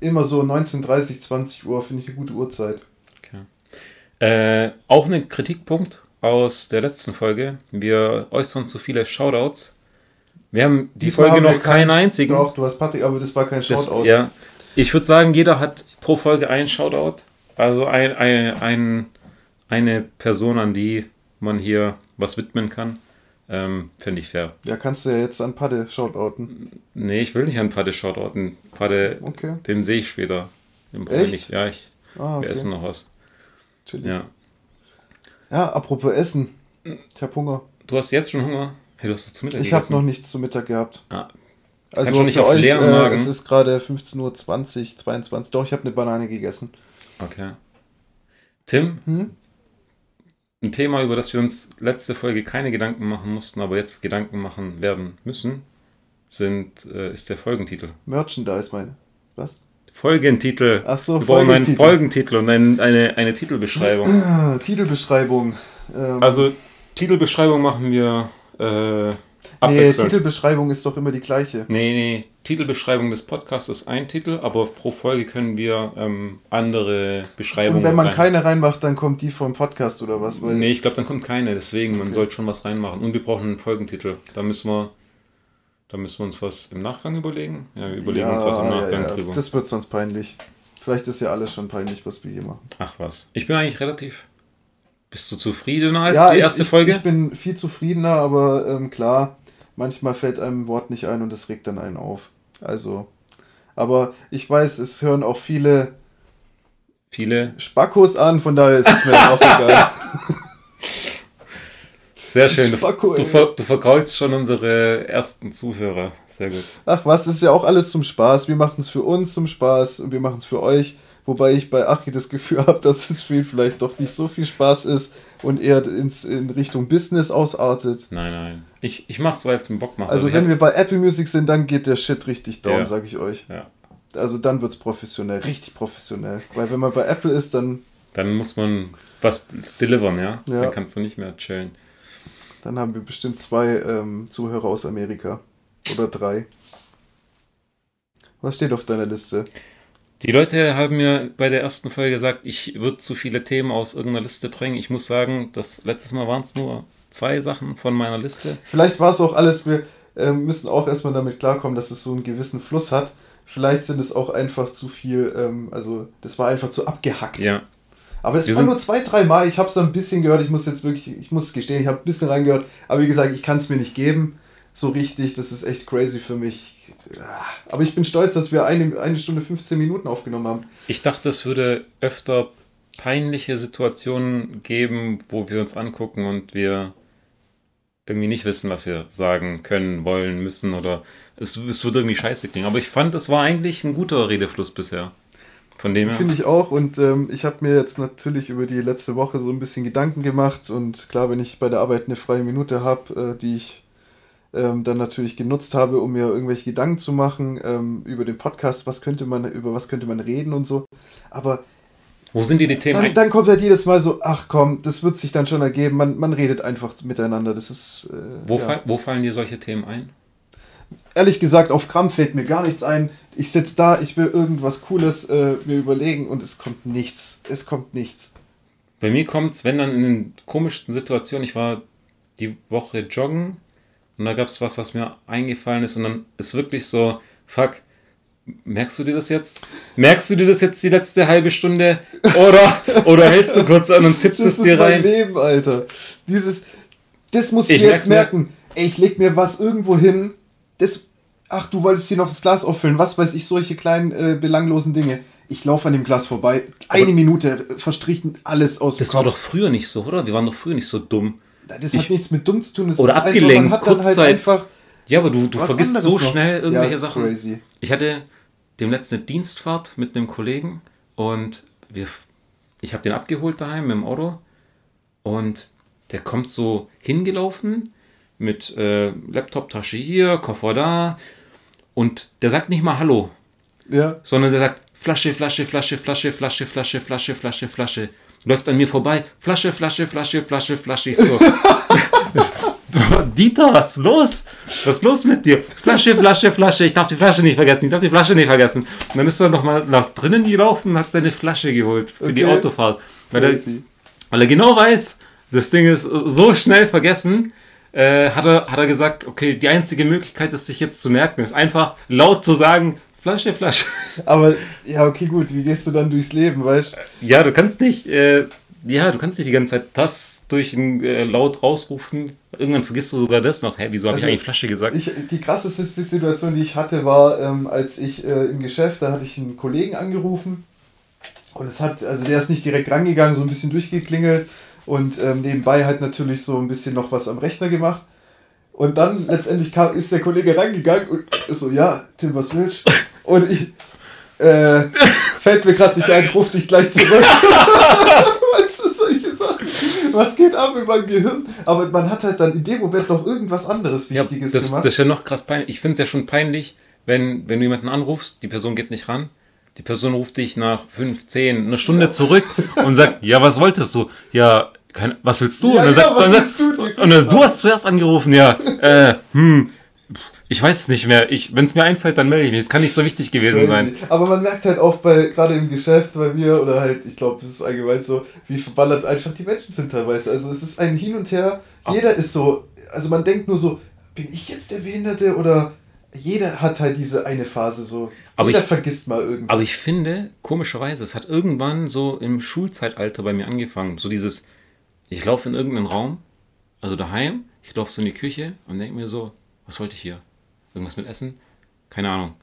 Immer so 19.30, 20 Uhr finde ich eine gute Uhrzeit. Äh, auch ein Kritikpunkt aus der letzten Folge. Wir äußern zu viele Shoutouts. Wir haben die Diesmal Folge haben noch keinen einzigen. Doch, du hast Patrick, aber das war kein Das, Shoutout. ja. Ich würde sagen, jeder hat pro Folge einen Shoutout. Also ein, ein, ein, eine Person, an die man hier was widmen kann. Ähm, Fände ich fair. Ja, kannst du ja jetzt an Padde shoutouten. Nee, ich will nicht an Padde shoutouten. Padde, Okay. den sehe ich später. Den Echt? ich nicht. Ja, ich, Ah, okay. wir essen noch was. Chillig. Ja. Ja, apropos Essen. Ich habe Hunger. Du hast jetzt schon Hunger? Hey, du hast doch zu Mittag Ich habe noch nichts zu Mittag gehabt. Ah, Also schon nicht auf euch, leeren äh, Magen. es ist gerade 15.20 Uhr, 22. Doch, ich habe eine Banane gegessen. Okay. Tim, Hm? Ein Thema, über das wir uns letzte Folge keine Gedanken machen mussten, aber jetzt Gedanken machen werden müssen, sind, äh, ist der Folgentitel. Merchandise, meine. Was? Folgentitel. Ach so, wir brauchen einen Folgentitel. Folgentitel und ein, eine, eine Titelbeschreibung. Titelbeschreibung. Ähm, Also, Titelbeschreibung machen wir äh, nee. Titelbeschreibung ist doch immer die gleiche. Nee, nee, Titelbeschreibung des Podcasts ist ein Titel, aber pro Folge können wir ähm, andere Beschreibungen Und wenn man rein- keine reinmacht, dann kommt die vom Podcast oder was? Weil, Nee, ich glaube, dann kommt keine, deswegen, man Okay. sollte schon was reinmachen. Und wir brauchen einen Folgentitel. Da müssen wir. Da müssen wir uns was im Nachgang überlegen. Ja, wir überlegen ja, uns was im Nachgang ja. drüber. Das wird sonst peinlich. Vielleicht ist ja alles schon peinlich, was wir hier machen. Ach was. Ich bin eigentlich relativ. Bist du zufriedener als ja, die erste ich, Folge? Ich bin viel zufriedener, aber ähm, klar, manchmal fällt einem ein Wort nicht ein und das regt dann einen auf. Also, aber ich weiß, es hören auch viele viele Spackos an, von daher ist es mir auch egal. Sehr schön. Spacko, du, ver, du verkraulst schon unsere ersten Zuhörer. Sehr gut. Ach was, das ist ja auch alles zum Spaß. Wir machen es für uns zum Spaß und wir machen es für euch. Wobei ich bei Achi das Gefühl habe, dass es für ihn vielleicht doch nicht so viel Spaß ist und eher ins, in Richtung Business ausartet. Nein, nein. Ich, ich mache es, weil es einen Bock macht. Also, also wenn wir bei Apple Music sind, dann geht der Shit richtig down, ja. sage ich euch. Ja. Also dann wird es professionell, richtig professionell. Weil wenn man bei Apple ist, dann... Dann muss man was delivern, ja? ja. Dann kannst du nicht mehr chillen. Dann haben wir bestimmt zwei ähm, Zuhörer aus Amerika. Oder drei. Was steht auf deiner Liste? Die Leute haben mir bei der ersten Folge gesagt, ich würde zu viele Themen aus irgendeiner Liste bringen. Ich muss sagen, das letztes Mal waren es nur zwei Sachen von meiner Liste. Vielleicht war es auch alles, wir äh, müssen auch erstmal damit klarkommen, dass es so einen gewissen Fluss hat. Vielleicht sind es auch einfach zu viel, ähm, also das war einfach zu abgehackt. Ja. Aber es war nur zwei, drei Mal. Ich habe es ein bisschen gehört. Ich muss jetzt wirklich, ich muss gestehen, ich habe ein bisschen reingehört. Aber wie gesagt, ich kann es mir nicht geben. So richtig. Das ist echt crazy für mich. Aber ich bin stolz, dass wir eine, eine Stunde 15 Minuten aufgenommen haben. Ich dachte, es würde öfter peinliche Situationen geben, wo wir uns angucken und wir irgendwie nicht wissen, was wir sagen können, wollen, müssen oder es, es wird irgendwie scheiße klingen. Aber ich fand, es war eigentlich ein guter Redefluss bisher. Von dem her. Finde ich auch. Und ähm, ich habe mir jetzt natürlich über die letzte Woche so ein bisschen Gedanken gemacht. Und klar, wenn ich bei der Arbeit eine freie Minute habe, äh, die ich ähm, dann natürlich genutzt habe, um mir irgendwelche Gedanken zu machen ähm, über den Podcast, was könnte man, über was könnte man reden und so. Aber wo sind die, die Themen? Dann, dann, kommt halt jedes Mal so, ach komm, das wird sich dann schon ergeben. Man, man redet einfach miteinander. Das ist. Äh, wo, ja. fall, wo fallen dir solche Themen ein? ehrlich gesagt, auf Krampf fällt mir gar nichts ein. Ich sitze da, ich will irgendwas Cooles äh, mir überlegen und es kommt nichts. Es kommt nichts. Bei mir kommt es, wenn dann in den komischsten Situationen, ich war die Woche joggen und da gab es was, was mir eingefallen ist und dann ist wirklich so, fuck, merkst du dir das jetzt? Merkst du dir das jetzt die letzte halbe Stunde? Oder, oder hältst du kurz an und tippst das es dir rein? Das ist mein Leben, Alter. Dieses, das muss ich, ich mir jetzt merken. Ey, ich leg mir was irgendwo hin das, ach, du wolltest hier noch das Glas auffüllen, was weiß ich, solche kleinen äh, belanglosen Dinge. Ich laufe an dem Glas vorbei, eine Aber Minute verstrichen alles aus dem Das Kopf. war doch früher nicht so, oder? Wir waren doch früher nicht so dumm. Das ich, hat nichts mit dumm zu tun. Das oder abgelenkt, einfach, man hat halt einfach. Ja, aber du, du vergisst so schnell noch. irgendwelche ja, Sachen. Crazy. Ich hatte dem letzten Dienstfahrt mit einem Kollegen und wir, ich habe den abgeholt daheim mit dem Auto und der kommt so hingelaufen mit äh, Laptop-Tasche hier, Koffer da. Und der sagt nicht mal Hallo. Ja. Sondern der sagt Flasche, Flasche, Flasche, Flasche, Flasche, Flasche, Flasche, Flasche, Flasche. Läuft an mir vorbei. Flasche, Flasche, Flasche, Flasche, Flasche. Ich so. Dieter, was ist los? Was ist los mit dir? Flasche, Flasche, Flasche. Ich darf die Flasche nicht vergessen. Ich darf die Flasche nicht vergessen. Und dann ist er nochmal nach drinnen gelaufen und hat seine Flasche geholt für okay. die Autofahrt. Weil er, weil er genau weiß, das Ding ist so schnell vergessen äh, hat, er, hat er gesagt, okay, die einzige Möglichkeit, das sich jetzt zu merken, ist einfach laut zu sagen, Flasche, Flasche. Aber, ja, okay, gut, wie gehst du dann durchs Leben, weißt du? Ja, du kannst nicht, äh, ja, du kannst nicht die ganze Zeit das durch ein äh, laut rausrufen. Irgendwann vergisst du sogar das noch. Hä, wieso habe also, ich eigentlich Flasche gesagt? Ich, die krasseste Situation, die ich hatte, war, ähm, als ich äh, im Geschäft, da hatte ich einen Kollegen angerufen. Und es hat, also der ist nicht direkt rangegangen, so ein bisschen durchgeklingelt und ähm, nebenbei halt natürlich so ein bisschen noch was am Rechner gemacht. Und dann letztendlich kam, ist der Kollege rangegangen und ist so, ja, Tim, was willst du? Und ich, äh, fällt mir gerade nicht ein, ruf dich gleich zurück. weißt du, solche Sachen. Was geht ab in meinem Gehirn? Aber man hat halt dann in dem Moment noch irgendwas anderes Wichtiges ja, das, gemacht. Das ist ja noch krass peinlich. Ich finde es ja schon peinlich, wenn, wenn du jemanden anrufst, die Person geht nicht ran. Die Person ruft dich nach 5, 10, eine Stunde ja. zurück und sagt, ja, was wolltest du? Ja, kein, was willst du? Ja, und dann ja, sagt, dann sagt, du? Und dann, du hast zuerst angerufen, ja. Äh, hm, ich weiß es nicht mehr. Wenn es mir einfällt, dann melde ich mich. Es kann nicht so wichtig gewesen sein. Aber man merkt halt auch bei, gerade im Geschäft bei mir, oder halt, ich glaube, es ist allgemein so, wie verballert einfach die Menschen sind teilweise. Also es ist ein Hin und Her. Jeder ist so, also man denkt nur so, bin ich jetzt der Behinderte oder jeder hat halt diese eine Phase so. Aber jeder ich- vergisst mal irgendwas. Aber ich finde, komischerweise, es hat irgendwann so im Schulzeitalter bei mir angefangen. So dieses, ich laufe in irgendeinen Raum, also daheim, ich laufe so in die Küche und denke mir so, was wollte ich hier? Irgendwas mit Essen? Keine Ahnung.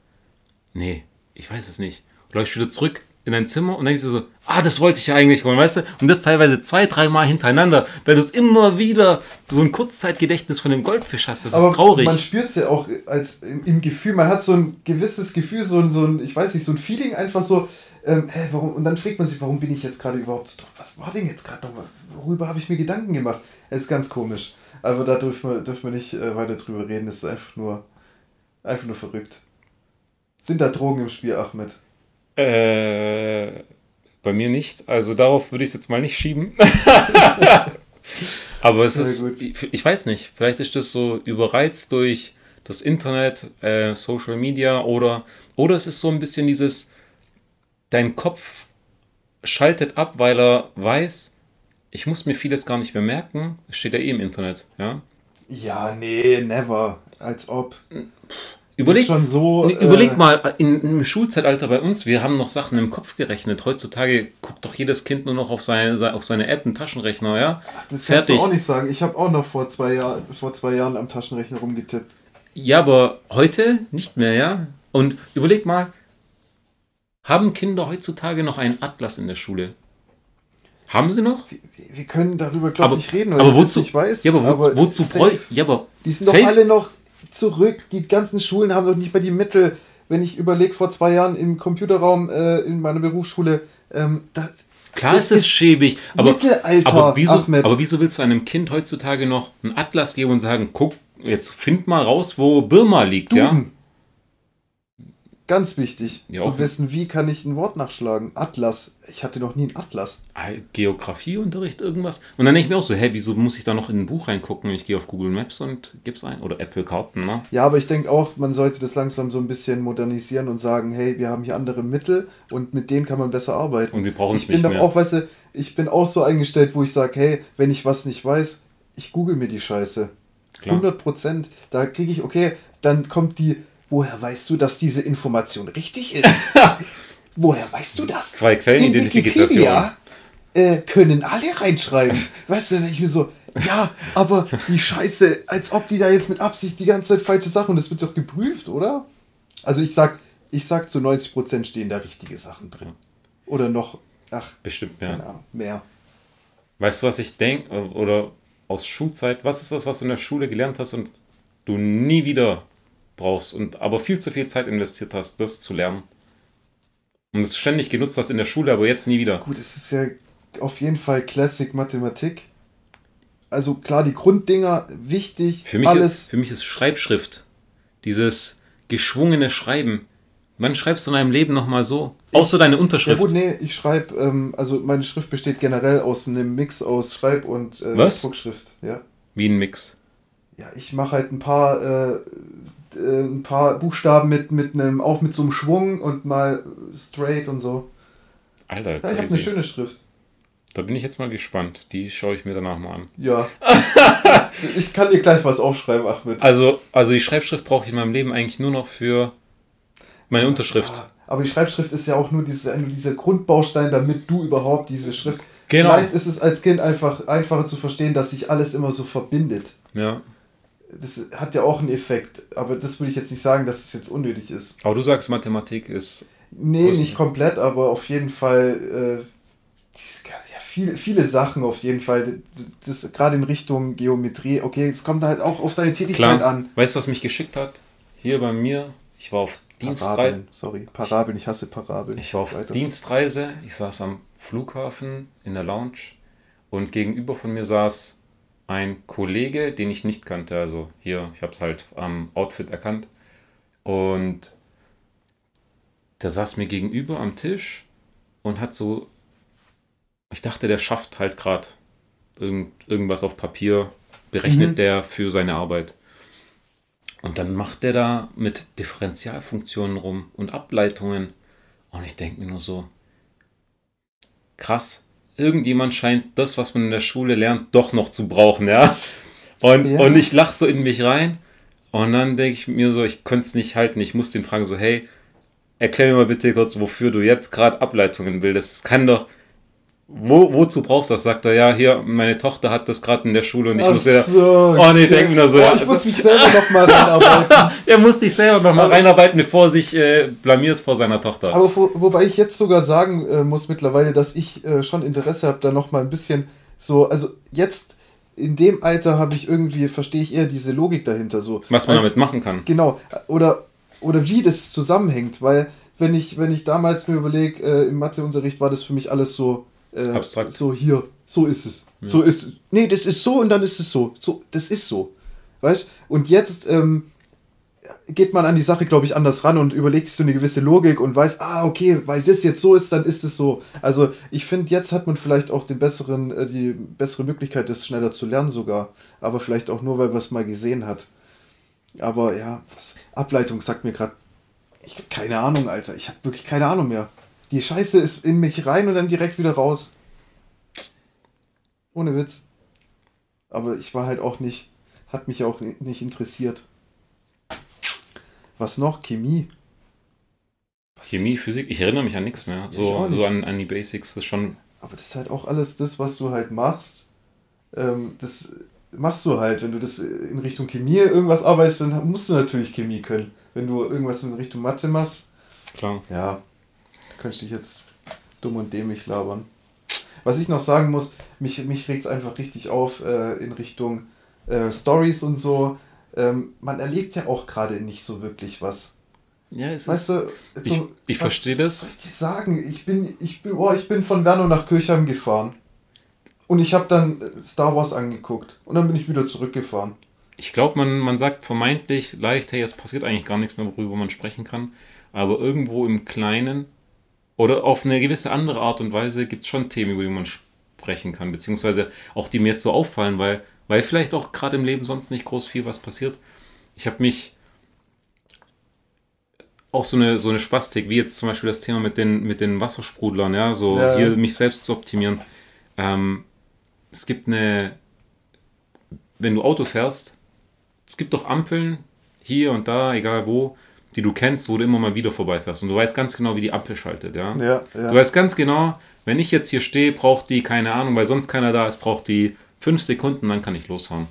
Nee, ich weiß es nicht. Und läufst wieder zurück in dein Zimmer und denkst dir so, ah, das wollte ich ja eigentlich holen, weißt du? Und das teilweise zwei, dreimal hintereinander, weil du es immer wieder so ein Kurzzeitgedächtnis von dem Goldfisch hast. Das Aber ist traurig. man spürt es ja auch als im, im Gefühl, man hat so ein gewisses Gefühl, so ein, so ein, ich weiß nicht, so ein Feeling einfach so, ähm, hä, warum, und dann fragt man sich, warum bin ich jetzt gerade überhaupt so? Was war denn jetzt gerade nochmal? Worüber habe ich mir Gedanken gemacht? Es ist ganz komisch. Aber da dürfen wir, dürfen wir nicht äh, weiter drüber reden. Es ist einfach nur, einfach nur verrückt. Sind da Drogen im Spiel, Ahmed? Äh, bei mir nicht. Also darauf würde ich es jetzt mal nicht schieben. Aber es ist, ich weiß nicht, vielleicht ist das so überreizt durch das Internet, äh, Social Media oder, oder es ist so ein bisschen dieses, dein Kopf schaltet ab, weil er weiß, ich muss mir vieles gar nicht mehr merken, es steht ja eh im Internet, ja. Ja, nee, never. Als ob. Überleg, so. Nee, Überleg äh, mal, in, im Schulzeitalter bei uns, wir haben noch Sachen im Kopf gerechnet. Heutzutage guckt doch jedes Kind nur noch auf seine, auf seine App, einen Taschenrechner, ja? Das kannst Fertig. du auch nicht sagen. Ich habe auch noch vor zwei, Jahr, vor zwei Jahren am Taschenrechner rumgetippt. Ja, aber heute nicht mehr, ja? Und überleg mal, haben Kinder heutzutage noch einen Atlas in der Schule? Haben sie noch? Wir, wir können darüber, glaube Aber, ich, nicht reden, weil aber ich wozu, nicht weiß. ja, aber, wo, wozu safe. ja, aber Die sind doch safe- alle noch zurück. Die ganzen Schulen haben doch nicht mehr die Mittel. Wenn ich überlege, vor zwei Jahren im Computerraum äh, in meiner Berufsschule, ähm, da, Klar das ist es schäbig, aber, aber, wieso, aber wieso willst du einem Kind heutzutage noch einen Atlas geben und sagen, guck, jetzt find mal raus, wo Birma liegt, ja? Ganz wichtig, Ja, zu wissen, wie kann ich ein Wort nachschlagen. Atlas. Ich hatte noch nie einen Atlas. Ah, Geografieunterricht, irgendwas. Und dann denke ich mir auch so, hä, wieso muss ich da noch in ein Buch reingucken? Ich gehe auf Google Maps und gib's ein. Oder Apple Karten, ne? Ja, aber ich denke auch, man sollte das langsam so ein bisschen modernisieren und sagen, hey, wir haben hier andere Mittel und mit denen kann man besser arbeiten. Und wir brauchen es ich bin nicht doch mehr. auch, weißt du, ich bin auch so eingestellt, wo ich sage, hey, wenn ich was nicht weiß, ich google mir die Scheiße. Klar. 100 Prozent. Da kriege ich, okay, dann kommt die, woher weißt du, dass diese Information richtig ist? woher weißt du das? Zwei Quellenidentifikation. In Wikipedia äh, können alle reinschreiben. weißt du, dann ich mir so, ja, aber die Scheiße, als ob die da jetzt mit Absicht die ganze Zeit falsche Sachen, und das wird doch geprüft, oder? Also ich sag, ich sag zu 90 Prozent stehen da richtige Sachen drin. Oder noch, ach, Bestimmt, ja. Ahnung, mehr. Weißt du, was ich denke? Oder aus Schulzeit, was ist das, was du in der Schule gelernt hast und du nie wieder brauchst und aber viel zu viel Zeit investiert hast, das zu lernen? Und es ständig genutzt hast in der Schule, aber jetzt nie wieder. Gut, es ist ja auf jeden Fall Classic Mathematik. Also klar, die Grunddinger wichtig, Für mich, alles. Ist, für mich ist Schreibschrift, dieses geschwungene Schreiben. Wann schreibst du in deinem Leben nochmal so? Außer deine Ja Unterschrift. gut, nee, ich schreibe, ähm, also meine Schrift besteht generell aus einem Mix aus Schreib- und äh, Was? Druckschrift. Ja. Wie ein Mix. ja, ich mache halt ein paar, äh, äh, ein paar Buchstaben mit, mit einem, auch mit so einem Schwung und mal straight und so. Alter, Ja, ich habe eine schöne Schrift. Da bin ich jetzt mal gespannt. Die schaue ich mir danach mal an. Ja. Das- ich kann dir gleich was aufschreiben, Achmed. Also, also die Schreibschrift brauche ich in meinem Leben eigentlich nur noch für meine Unterschrift. Ja, aber die Schreibschrift ist ja auch nur, diese, nur dieser Grundbaustein, damit du überhaupt diese Schrift. Genau. Vielleicht ist es als Kind einfach einfacher zu verstehen, dass sich alles immer so verbindet. Ja. Das hat ja auch einen Effekt, aber das würde ich jetzt nicht sagen, dass es jetzt unnötig ist. Aber du sagst, Mathematik ist. Nee, Größten- nicht komplett, aber auf jeden Fall äh, diese, ja, viele, viele Sachen auf jeden Fall. Das, das gerade in Richtung Geometrie, okay, es kommt halt auch auf deine Tätigkeit Klar. an. Weißt du, was mich geschickt hat? Hier bei mir. Ich war auf Dienstreise. Parabeln, sorry, Parabeln, ich hasse Parabeln. Ich war auf Weiter. Dienstreise. Ich saß am Flughafen in der Lounge und gegenüber von mir saß ein Kollege, den ich nicht kannte. Also hier, ich habe es halt am Outfit erkannt. Und der saß mir gegenüber am Tisch und hat so, ich dachte, der schafft halt gerade irgend, irgendwas auf Papier, berechnet Mhm. der für seine Arbeit. Und dann macht der da mit Differentialfunktionen rum und Ableitungen. Und ich denke mir nur so, krass, irgendjemand scheint das, was man in der Schule lernt, doch noch zu brauchen, ja. Und, Ja. und ich lache so in mich rein. Und dann denke ich mir so, ich könnte es nicht halten. Ich muss den fragen, so, hey, erklär mir mal bitte kurz, wofür du jetzt gerade Ableitungen bildest. Es kann doch. Wo, wozu brauchst du das? Sagt er, ja, hier, meine Tochter hat das gerade in der Schule und ich Ach muss ja. so, oh nee, okay. denk mir so. Oh, ich muss mich selber noch mal reinarbeiten. er muss sich selber nochmal reinarbeiten, bevor er sich äh, blamiert vor seiner Tochter. Aber wo, wobei ich jetzt sogar sagen äh, muss mittlerweile, dass ich äh, schon Interesse habe, da noch mal ein bisschen so, also jetzt in dem Alter habe ich irgendwie, verstehe ich eher diese Logik dahinter so. was man Als- damit machen kann. Genau, oder, oder wie das zusammenhängt, weil wenn ich, wenn ich damals mir überlege, äh, im Matheunterricht war das für mich alles so, äh, Abstrakt. so hier, so ist es. So ist Nee, das ist so und dann ist es so. So, das ist so. Weißt Und jetzt ähm, geht man an die Sache, glaube ich, anders ran und überlegt sich so eine gewisse Logik und weiß, ah, okay, weil das jetzt so ist, dann ist es so. Also ich finde, jetzt hat man vielleicht auch den besseren, äh, die bessere Möglichkeit, das schneller zu lernen sogar. Aber vielleicht auch nur, weil man es mal gesehen hat. Aber ja, was, Ableitung sagt mir gerade, ich hab keine Ahnung, Alter. Ich habe wirklich keine Ahnung mehr. Die Scheiße ist in mich rein und dann direkt wieder raus. Ohne Witz. Aber ich war halt auch nicht, hat mich auch ni- nicht interessiert. Was noch? Chemie. Chemie, Physik, ich erinnere mich an nichts mehr. So, nicht. so an, an die Basics. Das ist schon. Aber das ist halt auch alles das, was du halt machst. Ähm, das machst du halt. Wenn du das in Richtung Chemie irgendwas arbeitest, dann musst du natürlich Chemie können. Wenn du irgendwas in Richtung Mathe machst, Klar. ja, könnte ich dich jetzt dumm und dämlich labern. Was ich noch sagen muss, mich, mich regt es einfach richtig auf äh, in Richtung äh, Stories und so. Ähm, man erlebt ja auch gerade nicht so wirklich was. Ja, es Weißt du, so, Ich- ich verstehe das. Was soll ich dir sagen? Ich bin, ich bin, oh, ich bin von Werner nach Kirchheim gefahren. Und ich habe dann äh, Star Wars angeguckt. Und dann bin ich wieder zurückgefahren. Ich glaube, man, man sagt vermeintlich leicht, hey, es passiert eigentlich gar nichts mehr, worüber man sprechen kann. Aber irgendwo im Kleinen oder auf eine gewisse andere Art und Weise gibt es schon Themen, über die man sprechen kann. Beziehungsweise auch die mir jetzt so auffallen, weil, weil vielleicht auch gerade im Leben sonst nicht groß viel was passiert. Ich habe mich auch so eine, so eine Spastik, wie jetzt zum Beispiel das Thema mit den, mit den Wassersprudlern, ja, so Ja. hier mich selbst zu optimieren. Ähm, es gibt eine, wenn du Auto fährst, es gibt doch Ampeln hier und da, egal wo, die du kennst, wo du immer mal wieder vorbeifährst. Und du weißt ganz genau, wie die Ampel schaltet, ja. Ja, Du ja. weißt ganz genau, wenn ich jetzt hier stehe, braucht die, keine Ahnung, weil sonst keiner da ist, braucht die fünf Sekunden, dann kann ich losfahren.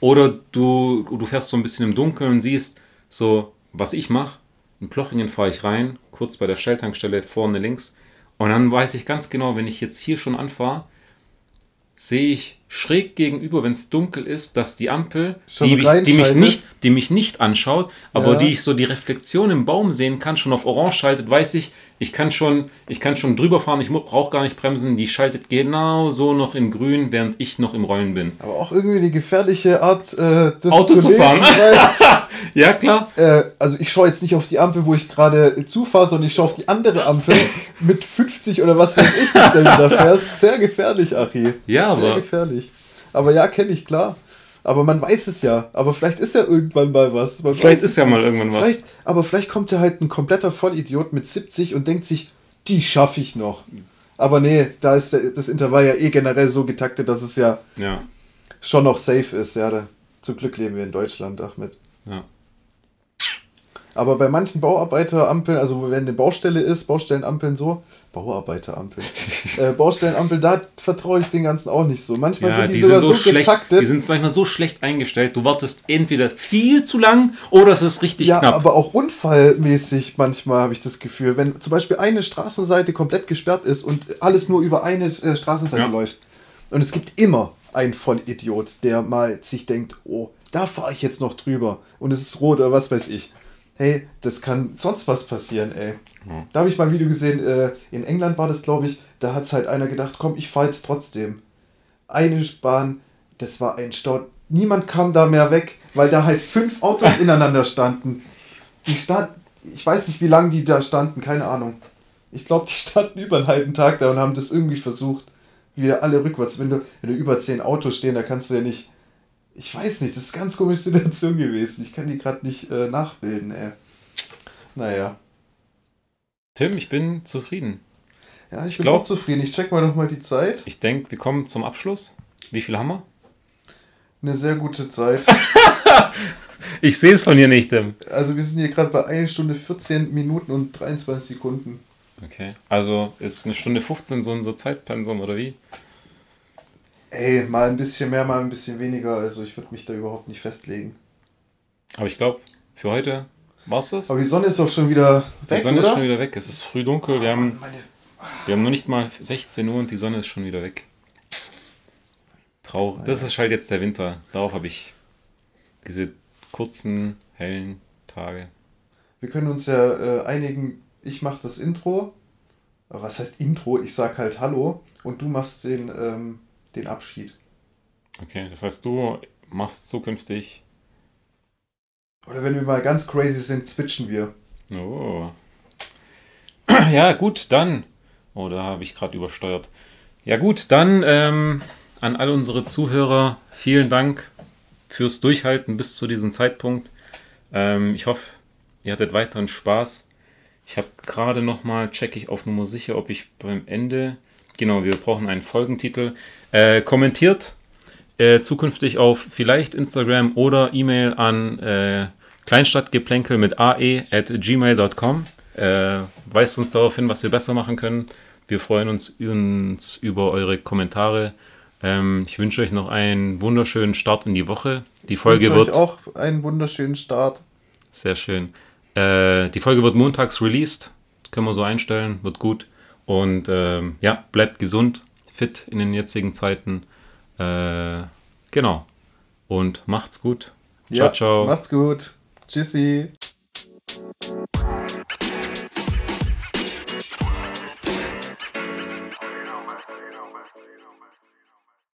Oder du, du fährst so ein bisschen im Dunkeln und siehst, so, was ich mache, in Plochingen fahre ich rein, kurz bei der Shell-Tankstelle vorne links. Und dann weiß ich ganz genau, wenn ich jetzt hier schon anfahre, sehe ich schräg gegenüber, wenn es dunkel ist, dass die Ampel, die, mich- die, mich nicht, die mich nicht anschaut, aber Ja. die ich so die Reflexion im Baum sehen kann, schon auf Orange schaltet, weiß ich, ich kann schon, ich kann schon drüber fahren, ich brauche gar nicht bremsen, die schaltet genau so noch in grün, während ich noch im Rollen bin. Aber auch irgendwie eine gefährliche Art, äh, das Auto zu lesen, fahren. Weil, Ja, klar. äh, also ich schaue jetzt nicht auf die Ampel, wo ich gerade zufahre, sondern ich schaue auf die andere Ampel mit 50 oder was weiß ich, wie du da fährst. Sehr gefährlich, Achi. Ja, Sehr aber- gefährlich. Aber ja, kenne ich, klar. Aber man weiß es ja. Aber vielleicht ist ja irgendwann mal was. Man Vielleicht ist ja mal irgendwann was. Vielleicht, aber vielleicht kommt ja halt ein kompletter Vollidiot mit 70 und denkt sich, die schaffe ich noch. Aber nee, da ist der, das Intervall ja eh generell so getaktet, dass es ja Ja, schon noch safe ist. Ja, da, zum Glück leben wir in Deutschland, Ahmed. ja. Aber bei manchen Bauarbeiterampeln, also wenn eine Baustelle ist, Baustellenampeln so, Bauarbeiterampeln, äh, Baustellenampel, da vertraue ich den ganzen auch nicht so. Manchmal Ja, sind die, die sogar sind so, so schlecht, getaktet. die sind manchmal so schlecht eingestellt, du wartest entweder viel zu lang oder es ist richtig ja, knapp. aber auch unfallmäßig manchmal habe ich das Gefühl, wenn zum Beispiel eine Straßenseite komplett gesperrt ist und alles nur über eine äh, Straßenseite Ja. läuft. Und es gibt immer einen Vollidiot, der mal sich denkt, oh, da fahre ich jetzt noch drüber und es ist rot oder was weiß ich. Hey, das kann sonst was passieren, ey. Ja. Da habe ich mal ein Video gesehen, äh, in England war das, glaube ich, da hat halt einer gedacht, komm, ich fahre jetzt trotzdem. Eine Bahn, das war ein Stau. Niemand kam da mehr weg, weil da halt fünf Autos ineinander standen. Die stand, ich weiß nicht, wie lange die da standen, keine Ahnung. Ich glaube, die standen über einen halben Tag da und haben das irgendwie versucht, wieder alle rückwärts. Wenn du, wenn du über zehn Autos stehen, da kannst du ja nicht. Ich weiß nicht, das ist eine ganz komische Situation gewesen. Ich kann die gerade nicht äh, nachbilden, ey. Naja. Tim, ich bin zufrieden. Ja, ich bin glaub- auch zufrieden. Ich check mal nochmal die Zeit. Ich denke, wir kommen zum Abschluss. Wie viel haben wir? Eine sehr gute Zeit. Ich sehe es von hier nicht. Tim. Also wir sind hier gerade bei 1 Stunde 14 Minuten und 23 Sekunden. Okay. Also ist eine Stunde 15 so unser Zeitpensum oder wie? Ey, mal ein bisschen mehr, mal ein bisschen weniger. Also ich würde mich da überhaupt nicht festlegen. Aber ich glaube, für heute es das. Aber die Sonne ist auch schon wieder weg, Die Sonne oder? ist schon wieder weg. Es ist früh dunkel. Wir haben, wir haben noch nicht mal 16 Uhr und die Sonne ist schon wieder weg. Traurig. Das ist halt jetzt der Winter. Darauf habe ich diese kurzen, hellen Tage. Wir können uns ja äh, einigen, ich mache das Intro. Was heißt Intro? Ich sag halt Hallo und du machst den, ähm, den Abschied. Okay, das heißt, du machst zukünftig. Oder wenn wir mal ganz crazy sind, switchen wir. Oh. Ja, gut, dann. Oh, da habe ich gerade übersteuert. Ja, gut, dann ähm, an all unsere Zuhörer vielen Dank fürs Durchhalten bis zu diesem Zeitpunkt. Ähm, ich hoffe, ihr hattet weiteren Spaß. Ich habe gerade nochmal, checke ich auf Nummer sicher, ob ich beim Ende, genau, wir brauchen einen Folgentitel, äh, kommentiert äh, zukünftig auf vielleicht Instagram oder E-Mail an äh, kleinstadtgeplänkel mit ae at gmail.com. Äh, weist uns darauf hin, was wir besser machen können. Wir freuen uns, uns über eure Kommentare. Ähm, ich wünsche euch noch einen wunderschönen Start in die Woche. Die ich Folge wird. Euch auch einen wunderschönen Start. Sehr schön. Äh, die Folge wird montags released. Das können wir so einstellen. Wird gut. Und ähm, ja, bleibt gesund, fit in den jetzigen Zeiten. Äh, genau. Und macht's gut. Ciao, ja, ciao. Macht's gut. Tschüssi.